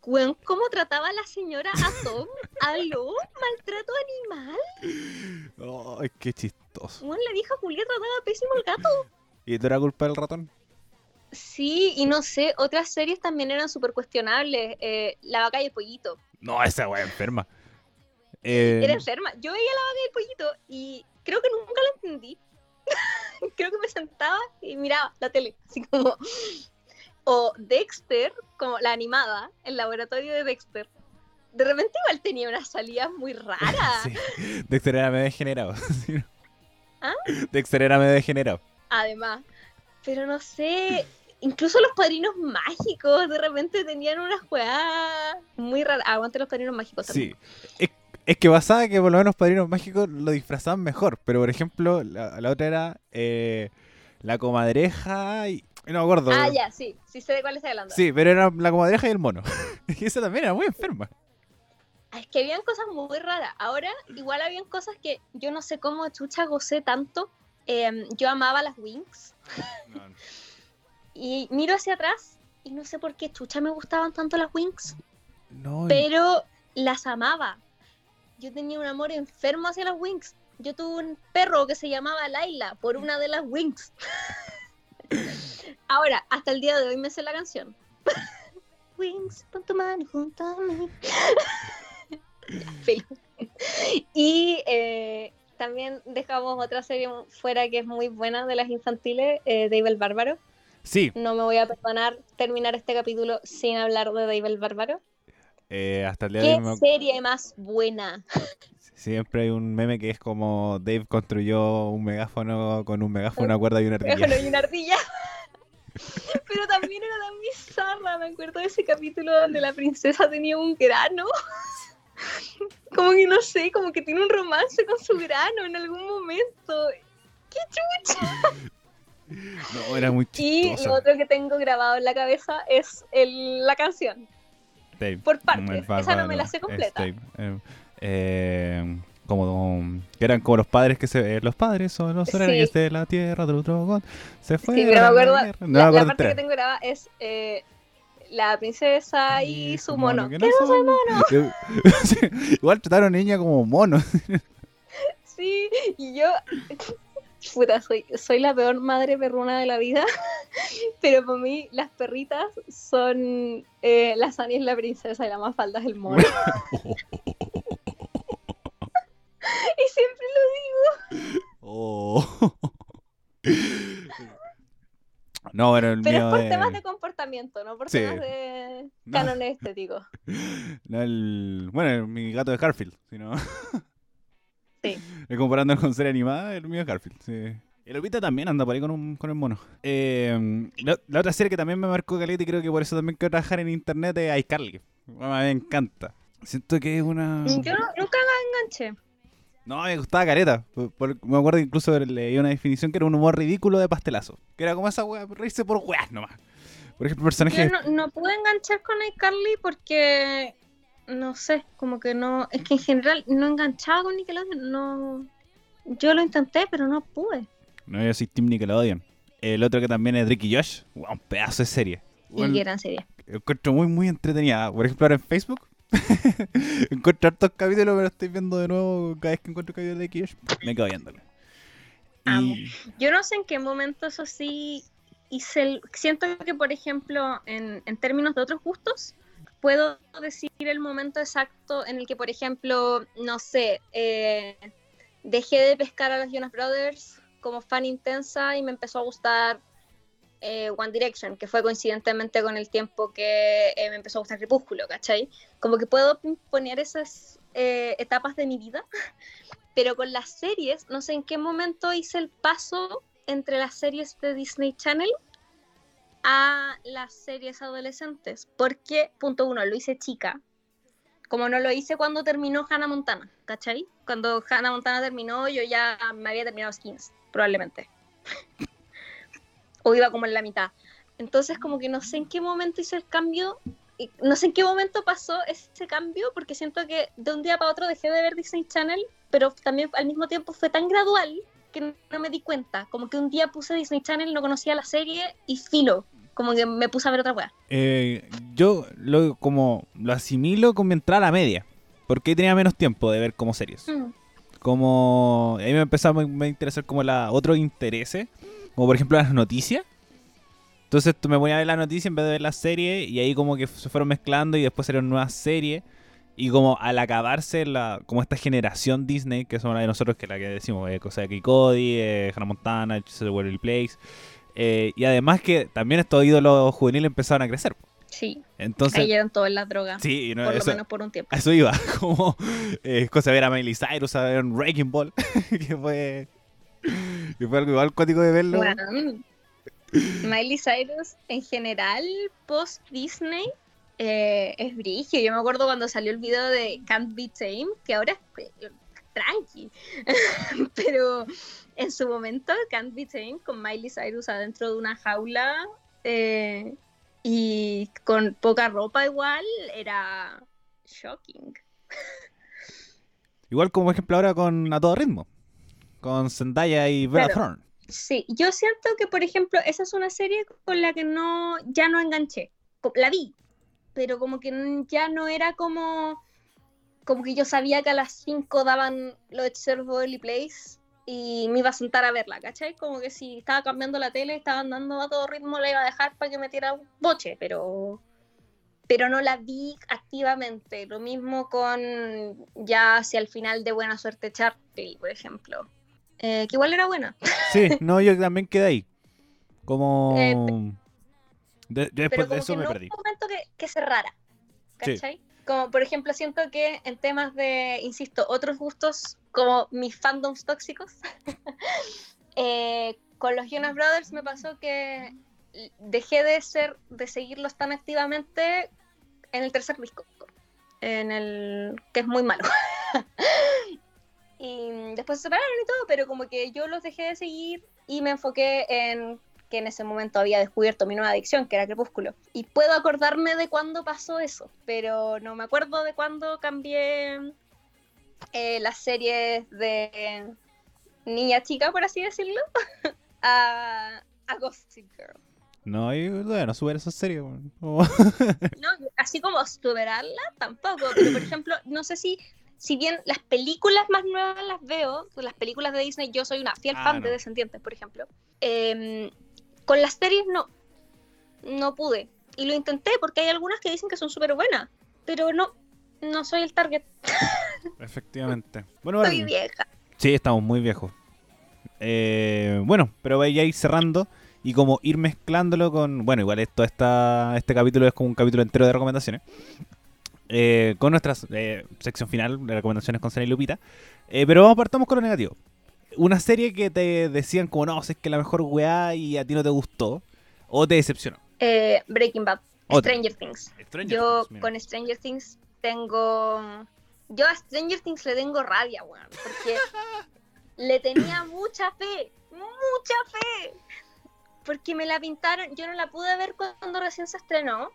¿cómo trataba a la señora a Tom? [LAUGHS] ¿Aló? ¿Maltrato animal? Ay, qué chistoso. la vieja Julia trataba pésimo al gato. ¿Y tú era culpa del ratón? Sí, y no sé, otras series también eran súper cuestionables. Eh, la vaca y el pollito. No, esa wea enferma. Era enferma. Yo veía la vaca y el pollito y creo que nunca la entendí. [LAUGHS] creo que me sentaba y miraba la tele, así como... O Dexter, como la animada, el laboratorio de Dexter. De repente igual tenía unas salidas muy raras. [LAUGHS] Sí. Dexter era medio degenerado. [LAUGHS] ¿Ah? Dexter era medio degenerado. Además. Pero no sé, incluso los padrinos mágicos de repente tenían unas jugadas muy raras. Aguante los padrinos mágicos también. Sí. Es que pasaba que por lo menos Padrinos Mágicos lo disfrazaban mejor. Pero por ejemplo, la, otra era eh, la comadreja y. No me acuerdo. Ah, ya, sí. Sí sé de cuál está hablando. Sí, pero era la comadreja y el mono. [LAUGHS] y esa también era muy enferma. Es que habían cosas muy raras. Ahora, igual habían cosas que yo no sé cómo chucha gocé tanto. Em, yo amaba las Wings. Y miro hacia atrás y no sé por qué chucha me gustaban tanto las Wings. No. Pero las amaba yo tenía un amor enfermo hacia las Wings. Yo tuve un perro que se llamaba Laila por una de las Wings. [LAUGHS] Ahora, hasta el día de hoy me sé la canción. [LAUGHS] Wings, pon tu mano junto a mí. [LAUGHS] y eh, también dejamos otra serie fuera que es muy buena de las infantiles, eh, Dave el Bárbaro. Sí. No me voy a perdonar terminar este capítulo sin hablar de Dave el Bárbaro. Eh, hasta el día ¿Qué de serie más buena? [LAUGHS] Siempre hay un meme que es como Dave construyó un megáfono con un megáfono, una cuerda y una ardilla. y una [LAUGHS] ardilla. [LAUGHS] Pero también era tan bizarra, me acuerdo de ese capítulo donde la princesa tenía un grano. Como que no sé, como que tiene un romance con su grano en algún momento. ¡Qué chucha! No, era muy chistoso. Y lo otro que tengo grabado en la cabeza es el, la canción. Por partes. Esa no me la sé completa. Eh, eh, como que eran como los padres que se los padres son los reyes de la tierra del otro se fue sí, pero me acuerdo la, la, parte que tengo grabada es eh, la princesa y, su mono, ¿qué no soy mono? [LAUGHS] [LAUGHS] igual trataron a niña como mono. [LAUGHS] Sí y yo puta, soy, soy la peor madre perruna de la vida, [LAUGHS] pero para mí las perritas son eh, la Sani es la princesa y la más falda es el mono. [LAUGHS] [LAUGHS] y siempre lo digo. Oh. No, bueno, el Pero es por temas de comportamiento, no por temas de cánones estéticos. No, el... Bueno, mi gato de Garfield, sino... Sí. [LAUGHS] Comparando con serie animada, el mío es Garfield. Sí. El Lupita también anda por ahí con, un, con el mono. Eh, la, otra serie que también me marcó Caleta y creo que por eso también quiero trabajar en internet es iCarly. Me encanta. Siento que es una... Yo nunca me enganché. No, me gustaba careta. me acuerdo incluso leí una definición que era un humor ridículo de pastelazo. Que era como esa wea, reírse por weas nomás. Por ejemplo, personajes. Yo no, no pude enganchar con iCarly porque no sé, como que no, es que en general no enganchaba con Nickelodeon, no, yo lo intenté, pero no pude. No, yo soy Team Nickelodeon. El otro que también es Drake y Josh, un pedazo de serie. y gran serie. Encuentro muy, muy entretenida. Por ejemplo, ahora en Facebook [LAUGHS] encuentro hartos capítulos, pero estoy viendo de nuevo cada vez que encuentro capítulos de Kiyoshi. Me quedo viéndolo. Y... Yo no sé en qué momento eso sí hice el... Siento que, por ejemplo, en, en términos de otros gustos, puedo decir el momento exacto en el que, por ejemplo, no sé, eh, dejé de pescar a los Jonas Brothers como fan intensa y me empezó a gustar eh, One Direction, que fue coincidentemente con el tiempo que eh, me empezó a gustar Crepúsculo, ¿cachai? Como que puedo poner esas etapas de mi vida, [LAUGHS] pero con las series, no sé en qué momento hice el paso entre las series de Disney Channel a las series adolescentes. Porque, punto uno, lo hice chica. Como no lo hice cuando terminó Hannah Montana, ¿cachai? Cuando Hannah Montana terminó, yo ya me había terminado Skins, probablemente. o iba como en la mitad. Entonces, como que no sé en qué momento hice el cambio. No sé en qué momento pasó ese cambio, porque siento que de un día para otro dejé de ver Disney Channel, pero también al mismo tiempo fue tan gradual que no me di cuenta. Como que un día puse Disney Channel, no conocía la serie y filo como que me puse a ver otra weá. Eh, yo lo, como lo asimilo con mi entrada a media, porque ahí tenía menos tiempo de ver como series. Mm. Como a mí me empezaba a interesar como la otro interés, como por ejemplo las noticias. Entonces tú me ponía a ver la noticia en vez de ver la serie y ahí como que se fueron mezclando y después salieron nuevas series. Y como al acabarse la, como esta generación Disney, que son la de nosotros, que es la que decimos, eh, cosa de Cody, eh, Hannah Montana, World Place, eh, y además que también estos ídolos juveniles empezaron a crecer. Sí. Entonces, cayeron todos en las drogas. Sí, por lo menos por un tiempo. eso iba. [LAUGHS] Como eh, cosa de ver a Miley Cyrus, a ver un Wrecking Ball. [LAUGHS] que fue. Que fue algo igual cuático de verlo. Bueno, Miley Cyrus en general, post Disney, eh, es brigio. Yo me acuerdo cuando salió el video de Can't Be Tame, que ahora es tranqui. [LAUGHS] Pero en su momento, Can't Be Tamed con Miley Cyrus adentro de una jaula eh, y con poca ropa igual, era shocking. [LAUGHS] Igual como ejemplo ahora con A Todo Ritmo, con Zendaya y Bella Thorne. Sí, yo siento que, por ejemplo, esa es una serie con la que no, ya no enganché. La vi, pero como que ya no era como, como que yo sabía que a las 5 daban los hechiceros de Place y me iba a sentar a verla, ¿cachai? Como que si estaba cambiando la tele, estaba andando a todo ritmo, la iba a dejar para que me tirara un boche, pero, pero no la vi activamente. Lo mismo con ya hacia el final de Buena Suerte Charlie, por ejemplo. Eh, que igual era buena. Sí, [LAUGHS] no, yo también quedé ahí. Como... Eh, después de eso me perdí. Que, cerrara, ¿cachai? Como por ejemplo, siento que en temas de, insisto, otros gustos como mis fandoms tóxicos, [LAUGHS] eh, con los Jonas Brothers me pasó que dejé de ser, de seguirlos tan activamente en el tercer disco, en el que es muy malo. [LAUGHS] y después se separaron y todo, pero como que yo los dejé de seguir y me enfoqué en que en ese momento había descubierto mi nueva adicción, que era Crepúsculo. Y puedo acordarme de cuándo pasó eso, pero no me acuerdo de cuándo cambié eh, las series de niña chica, por así decirlo, [LAUGHS] a, a Gossip Girl. No, yo no subir esa serie. [LAUGHS] no, así como superarla, tampoco. Pero, por ejemplo, no sé si si bien las películas más nuevas las veo, las películas de Disney, yo soy una fiel ah, fan de Descendientes, por ejemplo. Eh, con las series no, no pude. Y lo intenté porque hay algunas que dicen que son súper buenas, pero no, no soy el target. [LAUGHS] Efectivamente. Bueno, Soy vieja. Sí, estamos muy viejos. Eh, bueno, pero voy a ir cerrando y como ir mezclándolo con. Bueno, igual esto esta, este capítulo es como un capítulo entero de recomendaciones. Eh, con nuestra eh, sección final de recomendaciones con y Lupita. pero vamos partamos con lo negativo una serie que te decían como, no, es que la mejor weá y a ti no te gustó o te decepcionó. Eh, Breaking Bad. Stranger Things. yo con Stranger Things tengo... Yo a Stranger Things le tengo rabia, weón. Porque [LAUGHS] le tenía mucha fe. Mucha fe. Porque me la pintaron. Yo no la pude ver cuando recién se estrenó.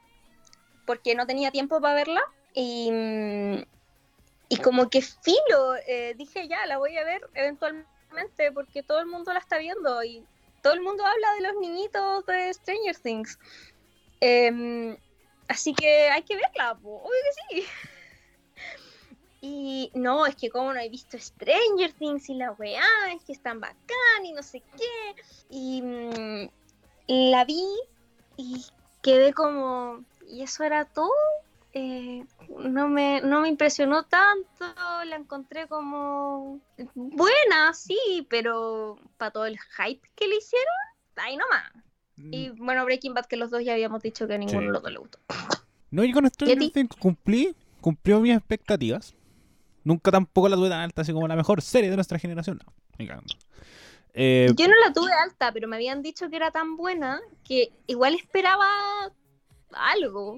Porque no tenía tiempo para verla. Y... Y como que filo, eh, dije ya, la voy a ver eventualmente porque todo el mundo la está viendo y todo el mundo habla de los niñitos de Stranger Things. Em, así que hay que verla, obvio que sí. [LAUGHS] Y no, es que como no he visto Stranger Things y la weá, es que están bacán y no sé qué. Y mm, la vi y quedé como, ¿y eso era todo? Eh, no, me, no me impresionó tanto, la encontré como buena, sí, pero para todo el hype que le hicieron, ahí nomás. Y Mm, bueno, Breaking Bad, que los dos ya habíamos dicho que a ninguno Sí. de los dos le gustó. No, y con Stranger? Things cumplí, cumplió mis expectativas. Nunca tampoco la tuve tan alta así como la mejor serie de nuestra generación. No, cagando. Eh, Yo no la tuve alta, pero me habían dicho que era tan buena que igual esperaba algo.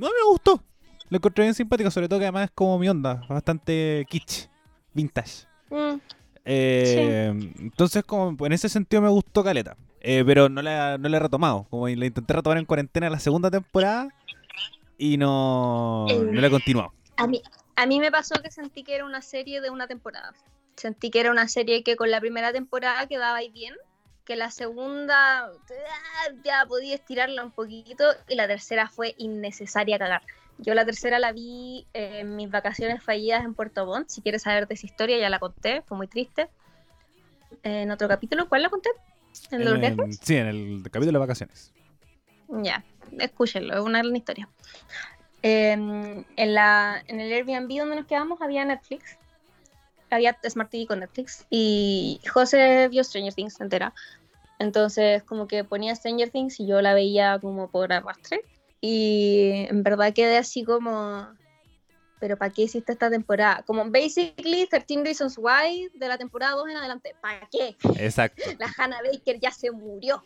No me gustó. Lo encontré bien simpático, sobre todo que además es como mi onda, bastante kitsch, vintage. Mm, Eh, Entonces, como en ese sentido me gustó Caleta. Eh, pero no la, no la he retomado. Como la intenté retomar en cuarentena la segunda temporada y no, no la he continuado. A mí, a mí me pasó que sentí que era una serie de una temporada. Sentí que era una serie que con la primera temporada quedaba ahí bien, que la segunda ah, ya podía estirarla un poquito y la tercera fue innecesaria cagar. Yo la tercera la vi en mis vacaciones fallidas en Puerto Montt. Si quieres saber de esa historia, ya la conté, fue muy triste. En otro capítulo, ¿cuál la conté? ¿En los viajes? sí, en el capítulo de vacaciones. Ya, escúchenlo, es una gran historia. En, en, la, en el Airbnb donde nos quedamos había Netflix, había Smart TV con Netflix y José vio Stranger Things entera. Entonces como que ponía Stranger Things y yo la veía como por arrastre y en verdad quedé así como, pero ¿para qué hiciste esta temporada? Como basically 13 Reasons Why de la temporada 2 en adelante, ¿para qué? Exacto. [LAUGHS] La Hannah Baker ya se murió.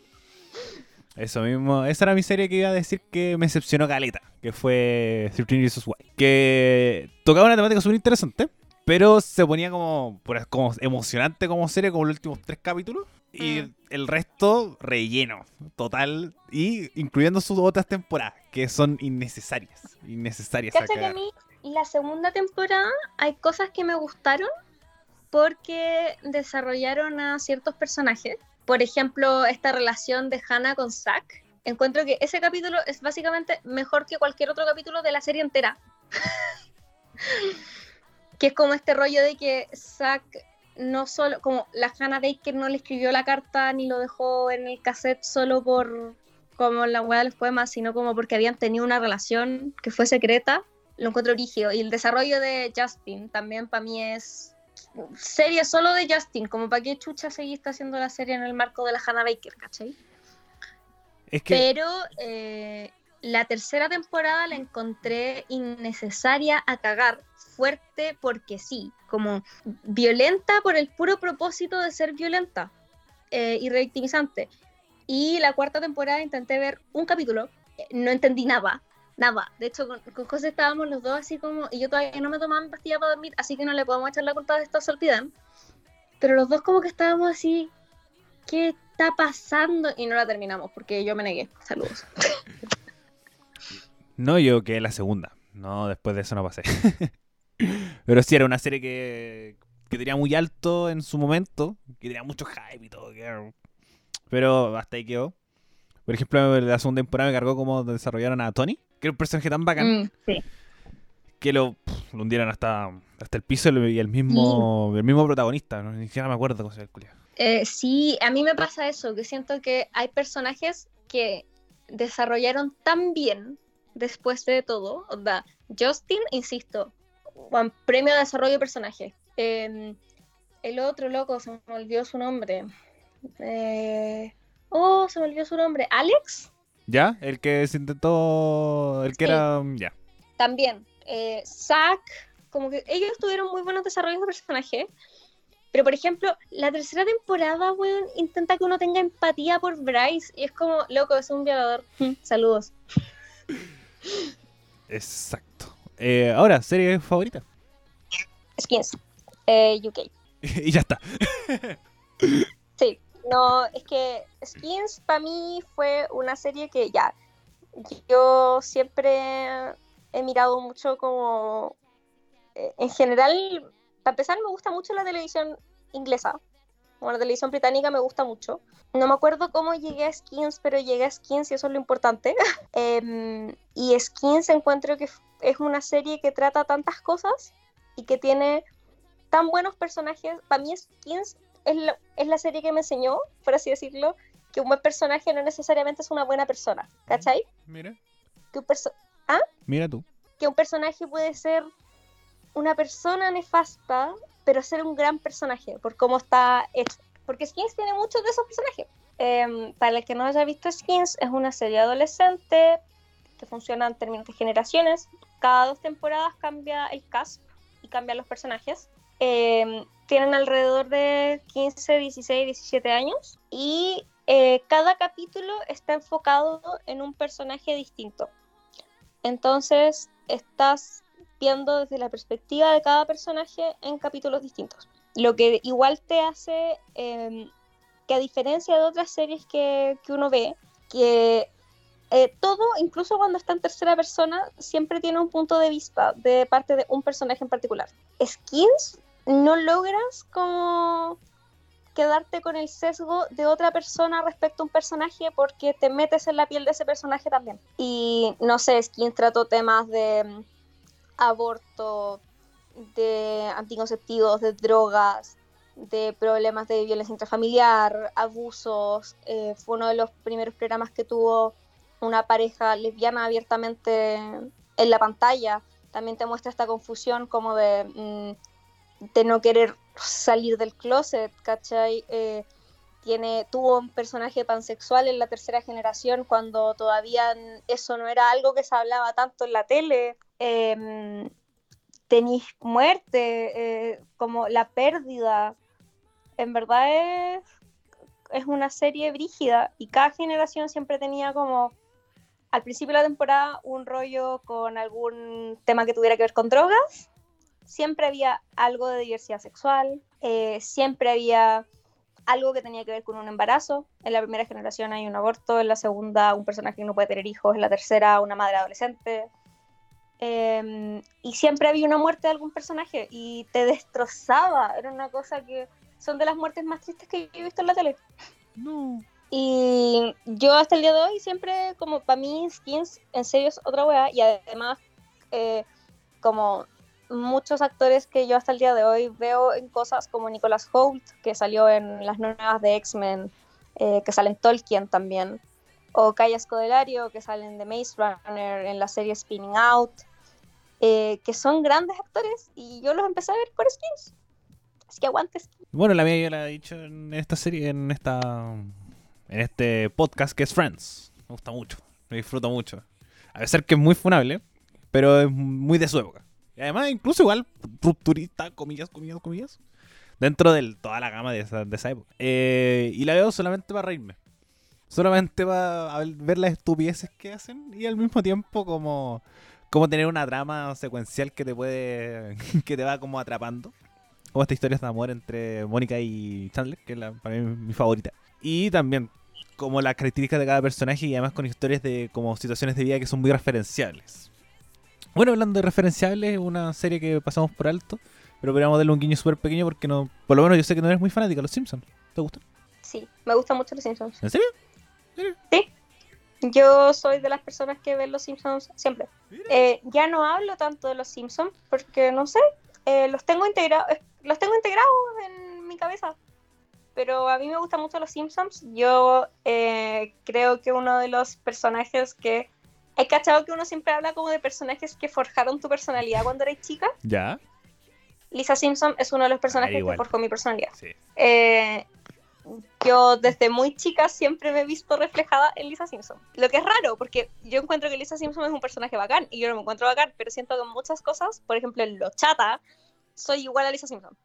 Eso mismo. Esa era mi serie que iba a decir que me decepcionó Caleta. Que fue 13 Reasons Why. Que tocaba una temática súper interesante. Pero se ponía como, como emocionante como serie, como los últimos tres capítulos. Y Mm. el resto relleno. Total. Y incluyendo sus otras temporadas. Que son innecesarias. Innecesarias. Cacha que a mí la segunda temporada hay cosas que me gustaron porque desarrollaron a ciertos personajes. Por ejemplo, esta relación de Hannah con Zack. Encuentro que ese capítulo es básicamente mejor que cualquier otro capítulo de la serie entera. [LAUGHS] que es como este rollo de que Zack no solo, como la Hannah Baker no le escribió la carta ni lo dejó en el cassette solo por como la weá de los poemas, sino como porque habían tenido una relación que fue secreta, lo encuentro rígido. Y el desarrollo de Justin también para mí es serie solo de Justin, como para qué chucha seguiste haciendo la serie en el marco de la Hannah Baker, ¿cachai? Es que. Pero eh, la tercera temporada la encontré innecesaria a cagar, fuerte porque sí, como violenta por el puro propósito de ser violenta eh, y revictimizante. Y la cuarta temporada intenté ver un capítulo, eh, no entendí nada, nada. De hecho, con, con José estábamos los dos así como, y yo todavía no me tomaba mi pastilla para dormir, así que no le podemos echar la culpa de esto a Solpidan. Pero los dos como que estábamos así, ¿qué está pasando? Y no la terminamos porque yo me negué. Saludos. [LAUGHS] No, yo que la segunda. No, después de eso no pasé. [LAUGHS] Pero sí, era una serie que, que tenía muy alto en su momento, que tenía mucho hype y todo. Pero hasta ahí quedó. Por ejemplo, la segunda temporada me cargó como desarrollaron a Tony, que era un personaje tan bacán Mm, sí. que lo, pff, lo hundieron hasta, hasta el piso y el mismo, el mismo protagonista. ¿no? Ni siquiera me acuerdo cómo se el. Eh, sí, a mí me pasa eso, que siento que hay personajes que desarrollaron tan bien después de todo. Onda, Justin, insisto, Juan, premio de desarrollo de personaje. Eh, el otro loco, se me olvidó su nombre. Eh, oh, se me olvidó su nombre. Alex, ¿Ya? El que se intentó. El que Sí. era. Ya. también. Eh, Zack, como que ellos tuvieron muy buenos desarrollos de personaje. Pero, por ejemplo, la tercera temporada, weón, intenta que uno tenga empatía por Bryce. Y es como, loco, es un violador. [LAUGHS] Saludos. Exacto. Eh, ahora, serie favorita. Skins. Eh, UK. [LAUGHS] y ya está. Sí, no, es que Skins para mí fue una serie que ya, yo siempre he mirado mucho como, eh, en general, para empezar me gusta mucho la televisión inglesa, como la televisión británica me gusta mucho. No me acuerdo cómo llegué a Skins, pero llegué a Skins y eso es lo importante. [LAUGHS] Em, y Skins encuentro que es una serie que trata tantas cosas y que tiene tan buenos personajes. Para mí Skins es la, es la serie que me enseñó, por así decirlo, que un buen personaje no necesariamente es una buena persona, ¿cachai? Mira. Que un, perso- ¿Ah? Mira tú. que un personaje puede ser una persona nefasta, pero ser un gran personaje, por cómo está hecho. Porque Skins tiene muchos de esos personajes. Em, para el que no haya visto Skins, es una serie adolescente que funciona en términos de generaciones. Cada dos temporadas cambia el cast y cambian los personajes. Em, tienen alrededor de 15, 16, 17 años y eh, cada capítulo está enfocado en un personaje distinto. Entonces, estás viendo desde la perspectiva de cada personaje en capítulos distintos. Lo que igual te hace eh, que a diferencia de otras series que, que uno ve, que eh, todo, incluso cuando está en tercera persona, siempre tiene un punto de vista de parte de un personaje en particular. Skins no logras como quedarte con el sesgo de otra persona respecto a un personaje porque te metes en la piel de ese personaje también. Y no sé, Skins trató temas de mm, aborto, de anticonceptivos, de drogas, de problemas de violencia intrafamiliar, abusos. eh, fue uno de los primeros programas que tuvo una pareja lesbiana abiertamente en la pantalla. También te muestra esta confusión como de, mm, de no querer salir del closet, ¿cachai? Eh, tiene, tuvo un personaje pansexual en la tercera generación cuando todavía eso no era algo que se hablaba tanto en la tele. Em, tenéis muerte, eh, como la pérdida. En verdad es, es una serie brígida y cada generación siempre tenía como al principio de la temporada un rollo con algún tema que tuviera que ver con drogas. Siempre había algo de diversidad sexual, eh, siempre había algo que tenía que ver con un embarazo. En la primera generación hay un aborto, en la segunda un personaje que no puede tener hijos, en la tercera una madre adolescente. Eh, y siempre había una muerte de algún personaje y te destrozaba. Era una cosa que son de las muertes más tristes que he visto en la tele. No. Y yo hasta el día de hoy siempre, como para mí, Skins en serio es otra wea. Y además, eh, como muchos actores que yo hasta el día de hoy veo en cosas como Nicholas Hoult, que salió en las nuevas de X-Men, eh, que sale en Tolkien también, o Kaya Scodelario, que salen de Maze Runner en la serie Spinning Out, eh, que son grandes actores y yo los empecé a ver por Skins. Así que aguante Skins. Bueno, la mía yo la he dicho en esta serie, en esta en este podcast que es Friends. Me gusta mucho, me disfruto mucho. A pesar que es muy funable, pero es muy de su época. Y además, incluso igual, rupturista, comillas, comillas, comillas, dentro de toda la gama de esa, de esa época. Eh, y la veo solamente para reírme. Solamente para ver las estupideces que hacen y al mismo tiempo como, como tener una trama secuencial que te puede, [LAUGHS] que te va como atrapando como esta historia de amor entre Mónica y Chandler, que es la, para mí mi favorita. Y también como las características de cada personaje y además con historias de como situaciones de vida que son muy referenciables. Bueno, hablando de referenciables, una serie que pasamos por alto, pero queríamos darle un guiño súper pequeño porque no, por lo menos yo sé que no eres muy fanática de los Simpsons. ¿Te gusta? Sí, me gustan mucho los Simpsons. ¿En serio? Yo soy de las personas que ven los Simpsons siempre. Eh, ya no hablo tanto de los Simpsons porque no sé, eh, los tengo integrados, los tengo integrados en mi cabeza. Pero a mí me gustan mucho los Simpsons. Yo eh, creo que uno de los personajes que he cachado que uno siempre habla como de personajes que forjaron tu personalidad cuando eres chica. Ya. Lisa Simpson es uno de los personajes Ah, que forjó mi personalidad. Sí. Eh, yo desde muy chica siempre me he visto reflejada en Lisa Simpson. Lo que es raro, porque yo encuentro que Lisa Simpson es un personaje bacán y yo no me encuentro bacán, pero siento que en muchas cosas, por ejemplo en lo chata, soy igual a Lisa Simpson.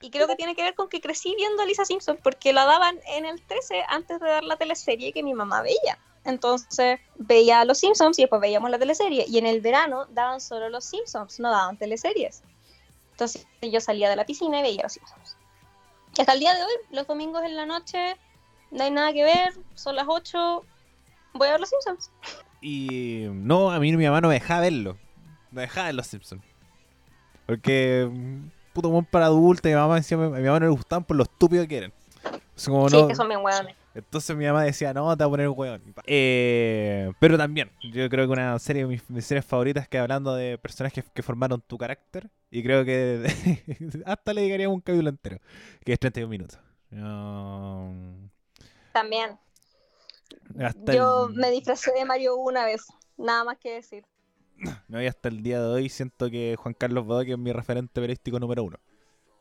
Y creo que tiene que ver con que crecí viendo a Lisa Simpson porque la daban en el 13 antes de dar la teleserie que mi mamá veía. Entonces veía a los Simpsons y después veíamos la teleserie. Y en el verano daban solo los Simpsons, no daban teleseries. Entonces yo salía de la piscina y veía los Simpsons. Hasta el día de hoy, los domingos en la noche, no hay nada que ver, son las 8, voy a ver los Simpsons. Y no, a mí mi mamá no me dejaba verlo. No dejaba ver los Simpsons. Porque, puto buen para adulta, mi mamá decía, a mi mamá no le gustaban por lo estúpido que eran. Es como, Sí, no, que son bien hueones. Entonces mi mamá decía, no, te voy a poner un hueón. Eh, pero también, yo creo que una serie de mis, mis series favoritas que hablando de personajes que formaron tu carácter, y creo que [LAUGHS] hasta le dedicaría un capítulo entero, que es 31 minutos. También. hasta Yo el- me disfracé de Mario una vez. Nada más que decir. No, y hasta el día de hoy siento que Juan Carlos Bodoque es mi referente periodístico número uno.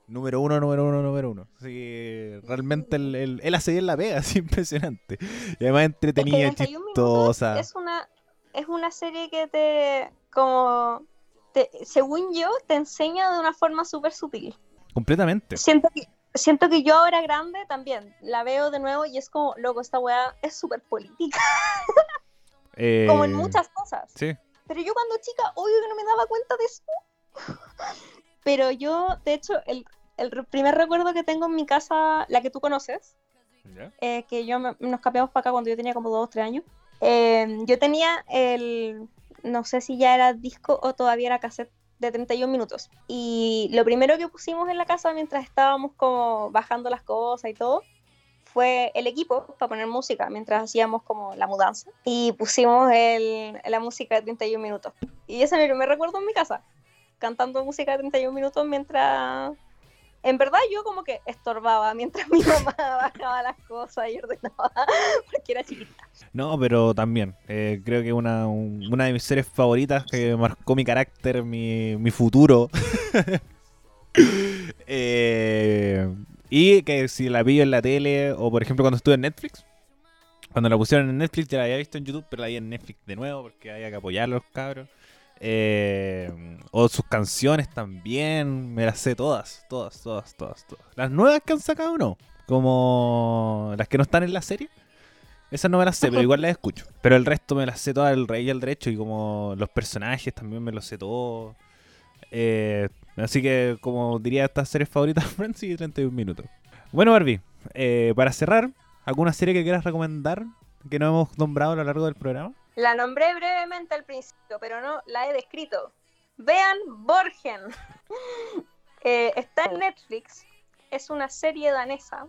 Número uno, número uno, número uno. Así que realmente él, él- él hace bien la pega, [LAUGHS] es impresionante. Y además Es que entretenida, 31 minutos chistosa. es una, es una serie que te, como, te- según yo, te enseña de una forma súper sutil. Completamente. Siento que, siento que yo ahora grande también la veo de nuevo y es como, loco, esta weá es súper política, Eh, [LAUGHS] como en muchas cosas. Sí. Pero yo cuando chica, obvio que no me daba cuenta de eso. [LAUGHS] Pero yo, de hecho, el, el primer recuerdo que tengo en mi casa, la que tú conoces, eh, que yo me- nos cambiamos para acá cuando yo tenía como 2 o 3 años, eh, yo tenía el, no sé si ya era disco o todavía era cassette de 31 minutos. Y lo primero que pusimos en la casa mientras estábamos como bajando las cosas y todo, fue el equipo para poner música mientras hacíamos como la mudanza. Y pusimos el- la música de 31 minutos. Y ese es mi primer recuerdo en mi casa, cantando música de 31 minutos mientras... En verdad yo como que estorbaba mientras mi mamá [LAUGHS] bajaba las cosas y ordenaba [LAUGHS] porque era chiquita. No, pero también. eh, creo que una, un- una de mis series favoritas que marcó mi carácter, mi, mi futuro. [LAUGHS] Eh, y que si la pillo en la tele, o por ejemplo cuando estuve en Netflix, cuando la pusieron en Netflix, ya la había visto en YouTube, pero la vi en Netflix de nuevo porque había que apoyar a los cabros. Eh, o sus canciones también, me las sé todas, todas, todas, todas, todas. Las nuevas que han sacado no, como las que no están en la serie. Esas no me las sé, pero igual las escucho. Pero el resto me las sé todas, el rey y el derecho, y como los personajes también me los sé todos. Eh, así que, como diría estas series favoritas, [LAUGHS] Friends y 31 minutos. Bueno, Barbie, eh, para cerrar, ¿alguna serie que quieras recomendar que no hemos nombrado a lo largo del programa? La nombré brevemente al principio, pero no la he descrito. Vean Borgen. [LAUGHS] Eh, está en Netflix. Es una serie danesa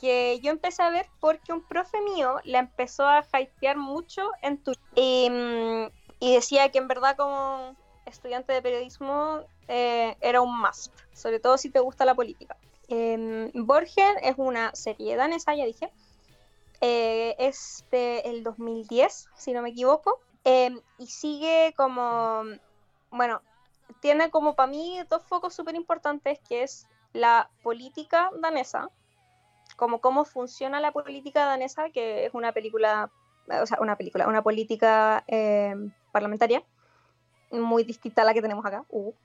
que yo empecé a ver porque un profe mío la empezó a hypear mucho en Twitter. Y, mm, y decía que en verdad como estudiante de periodismo eh, era un must, sobre todo si te gusta la política. Borgen es una serie danesa, ya dije. Eh, es del 2010, si no me equivoco. Em, y sigue como, bueno, tiene como para mí dos focos súper importantes, que es la política danesa, como cómo funciona la política danesa, que es una película, o sea, una película, una política em, parlamentaria muy distinta a la que tenemos acá. Uh. [LAUGHS]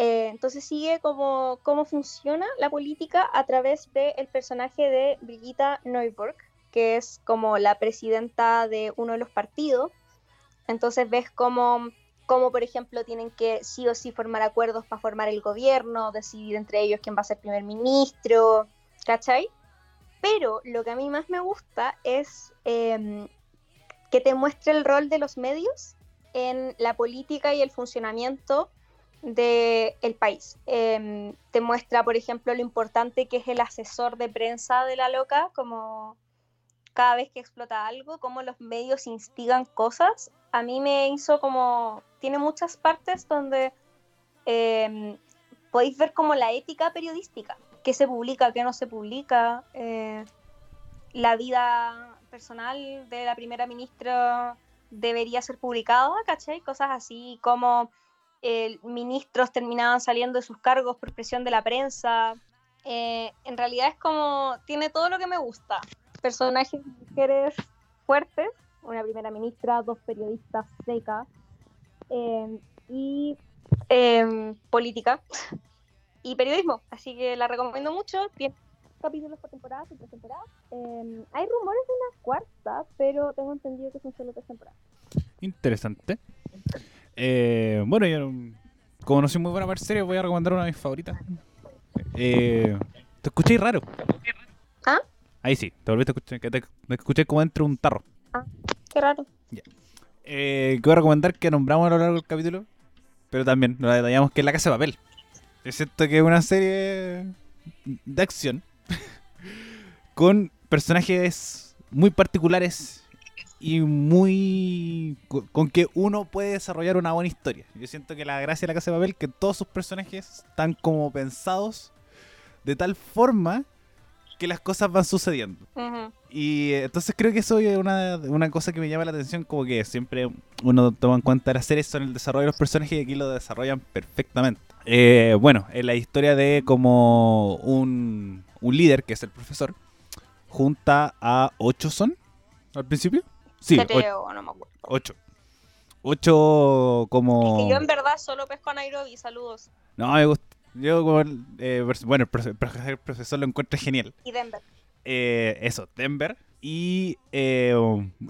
Eh, entonces sigue como cómo funciona la política a través del personaje de Brigitta Neuburg, que es como la presidenta de uno de los partidos. Entonces ves cómo, cómo, por ejemplo, tienen que sí o sí formar acuerdos para formar el gobierno, decidir entre ellos quién va a ser primer ministro, ¿cachai? Pero lo que a mí más me gusta es em, que te muestre el rol de los medios en la política y el funcionamiento del país. Em, te muestra, por ejemplo, lo importante que es el asesor de prensa de la loca, como cada vez que explota algo, cómo los medios instigan cosas. A mí me hizo como, tiene muchas partes donde em, podéis ver como la ética periodística, qué se publica, qué no se publica, eh, la vida personal de la primera ministra debería ser publicada, ¿cachai? Cosas así como eh, ministros terminaban saliendo de sus cargos por presión de la prensa. Eh, en realidad es como, tiene todo lo que me gusta. Personajes mujeres fuertes, una primera ministra, dos periodistas secas eh, y eh, política [LAUGHS] y periodismo. Así que la recomiendo mucho. Capítulos por temporada, y tres temporadas. Eh, hay rumores de una cuarta, pero tengo entendido que son solo tres temporadas. Interesante. Eh, bueno, yo como no soy muy buena para series, voy a recomendar una de mis favoritas. Eh, te escuché raro. ¿Ah? Ahí sí, te volviste a escuchar. Que te, te escuché como dentro de un tarro. Qué raro. Eh, que voy a recomendar que nombramos a lo largo del capítulo, pero también nos detallamos que es La Casa de Papel. Es cierto que es una serie de acción con personajes muy particulares y muy co- con que uno puede desarrollar una buena historia. Yo siento que la gracia de la Casa de Papel que todos sus personajes están como pensados de tal forma que las cosas van sucediendo. Y eh, entonces creo que eso es una, una cosa que me llama la atención, como que siempre uno toma en cuenta las series son el desarrollo de los personajes y aquí lo desarrollan perfectamente. Eh, bueno, en la historia de como un, un líder, que es el profesor, junta a ocho son al principio. Sí, Creo, no me acuerdo. ocho. Ocho como... Es que yo en verdad solo pesco a Nairobi, saludos. No, me gusta. Yo como... el, eh, bueno, el profe- el profesor lo encuentro genial. Y Denver. eh, eso, Denver. Y, eh,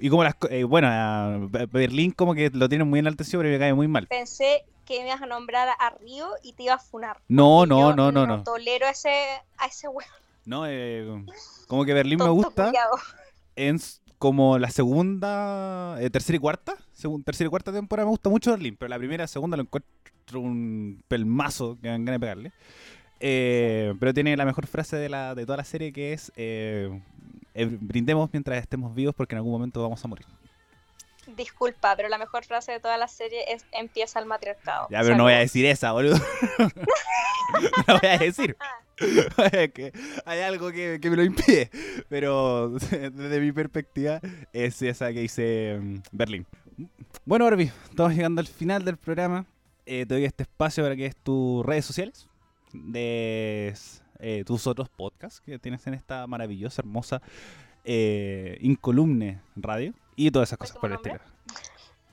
y como las co- eh, bueno, Berlín como que lo tienen muy enaltecido, pero me cae muy mal. Pensé que me ibas a nombrar a Río y te iba a funar. No, no, yo no, no, no. tolero a ese, a ese weón. No, eh, como que Berlín me gusta en como la segunda, eh, tercera y cuarta, segun- tercera y cuarta temporada me gusta mucho Berlín, pero la primera y segunda lo encuentro un pelmazo que dan ganas de pegarle. Eh, pero tiene la mejor frase de, la, de toda la serie que es eh, eh, brindemos mientras estemos vivos porque en algún momento vamos a morir. Disculpa, pero la mejor frase de toda la serie es empieza el matriarcado. Ya, pero [LAUGHS] no voy a decir esa, boludo. no voy a decir. [LAUGHS] que hay algo que, que me lo impide. Pero [LAUGHS] desde mi perspectiva es esa que hice mm, Berlín. Bueno, Barbie, estamos llegando al final del programa. Eh, te doy este espacio para que es tus redes sociales, de tus otros podcasts que tienes en esta maravillosa, hermosa eh, Incolumne Radio y todas esas ¿Cuál es cosas por el estilo.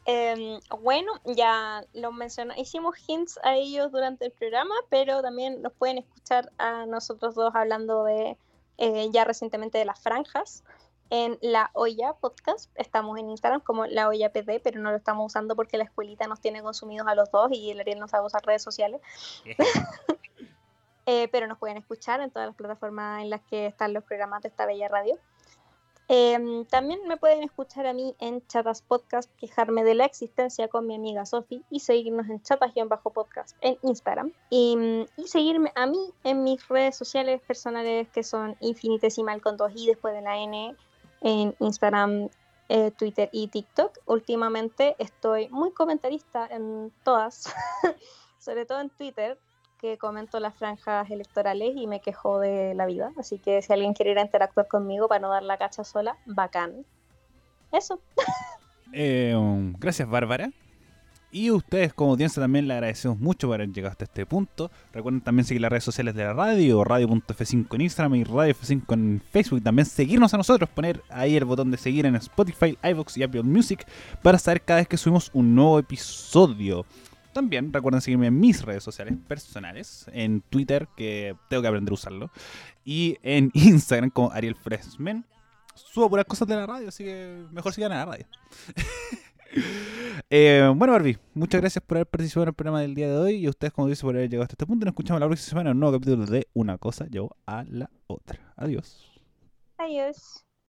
Em, bueno, ya lo mencioné, hicimos hints a ellos durante el programa, pero también nos pueden escuchar a nosotros dos hablando de eh, ya recientemente de las franjas en La Olla Podcast. Estamos en Instagram como La Olla PD, pero no lo estamos usando porque la escuelita nos tiene consumidos a los dos y el Ariel no sabe usar redes sociales. [LAUGHS] Eh, pero nos pueden escuchar en todas las plataformas en las que están los programas de esta bella radio. Em, también me pueden escuchar a mí en Chatas Podcast, quejarme de la existencia con mi amiga Sofi y seguirnos en chatas-podcast en Instagram. Y, mm, seguirme a mí en mis redes sociales personales que son infinitesimal con dos i después de la n en Instagram, eh, Twitter y TikTok. Últimamente estoy muy comentarista en todas, [LAUGHS] sobre todo en Twitter comento las franjas electorales y me quejo de la vida. Así que si alguien quiere ir a interactuar conmigo para no dar la cacha sola, bacán. Eso. Eh, um, gracias, Bárbara. Y ustedes, como audiencia, también le agradecemos mucho por haber llegado hasta este punto. Recuerden también seguir las redes sociales de la radio, radio.f5 en Instagram y Radio F5 en Facebook. También seguirnos a nosotros, poner ahí el botón de seguir en Spotify, iVoox y Apple Music para saber cada vez que subimos un nuevo episodio. También recuerden seguirme en mis redes sociales personales, en Twitter, que tengo que aprender a usarlo, y en [LAUGHS] Instagram como Ariel Freshmen. Subo puras cosas de la radio, así que mejor sigan a la radio. [LAUGHS] Eh, bueno, Barbie, muchas gracias por haber participado en el programa del día de hoy y ustedes, como dice, por haber llegado hasta este punto. Nos escuchamos la próxima semana en un nuevo capítulo de Una cosa llevó a la otra. Adiós. Adiós.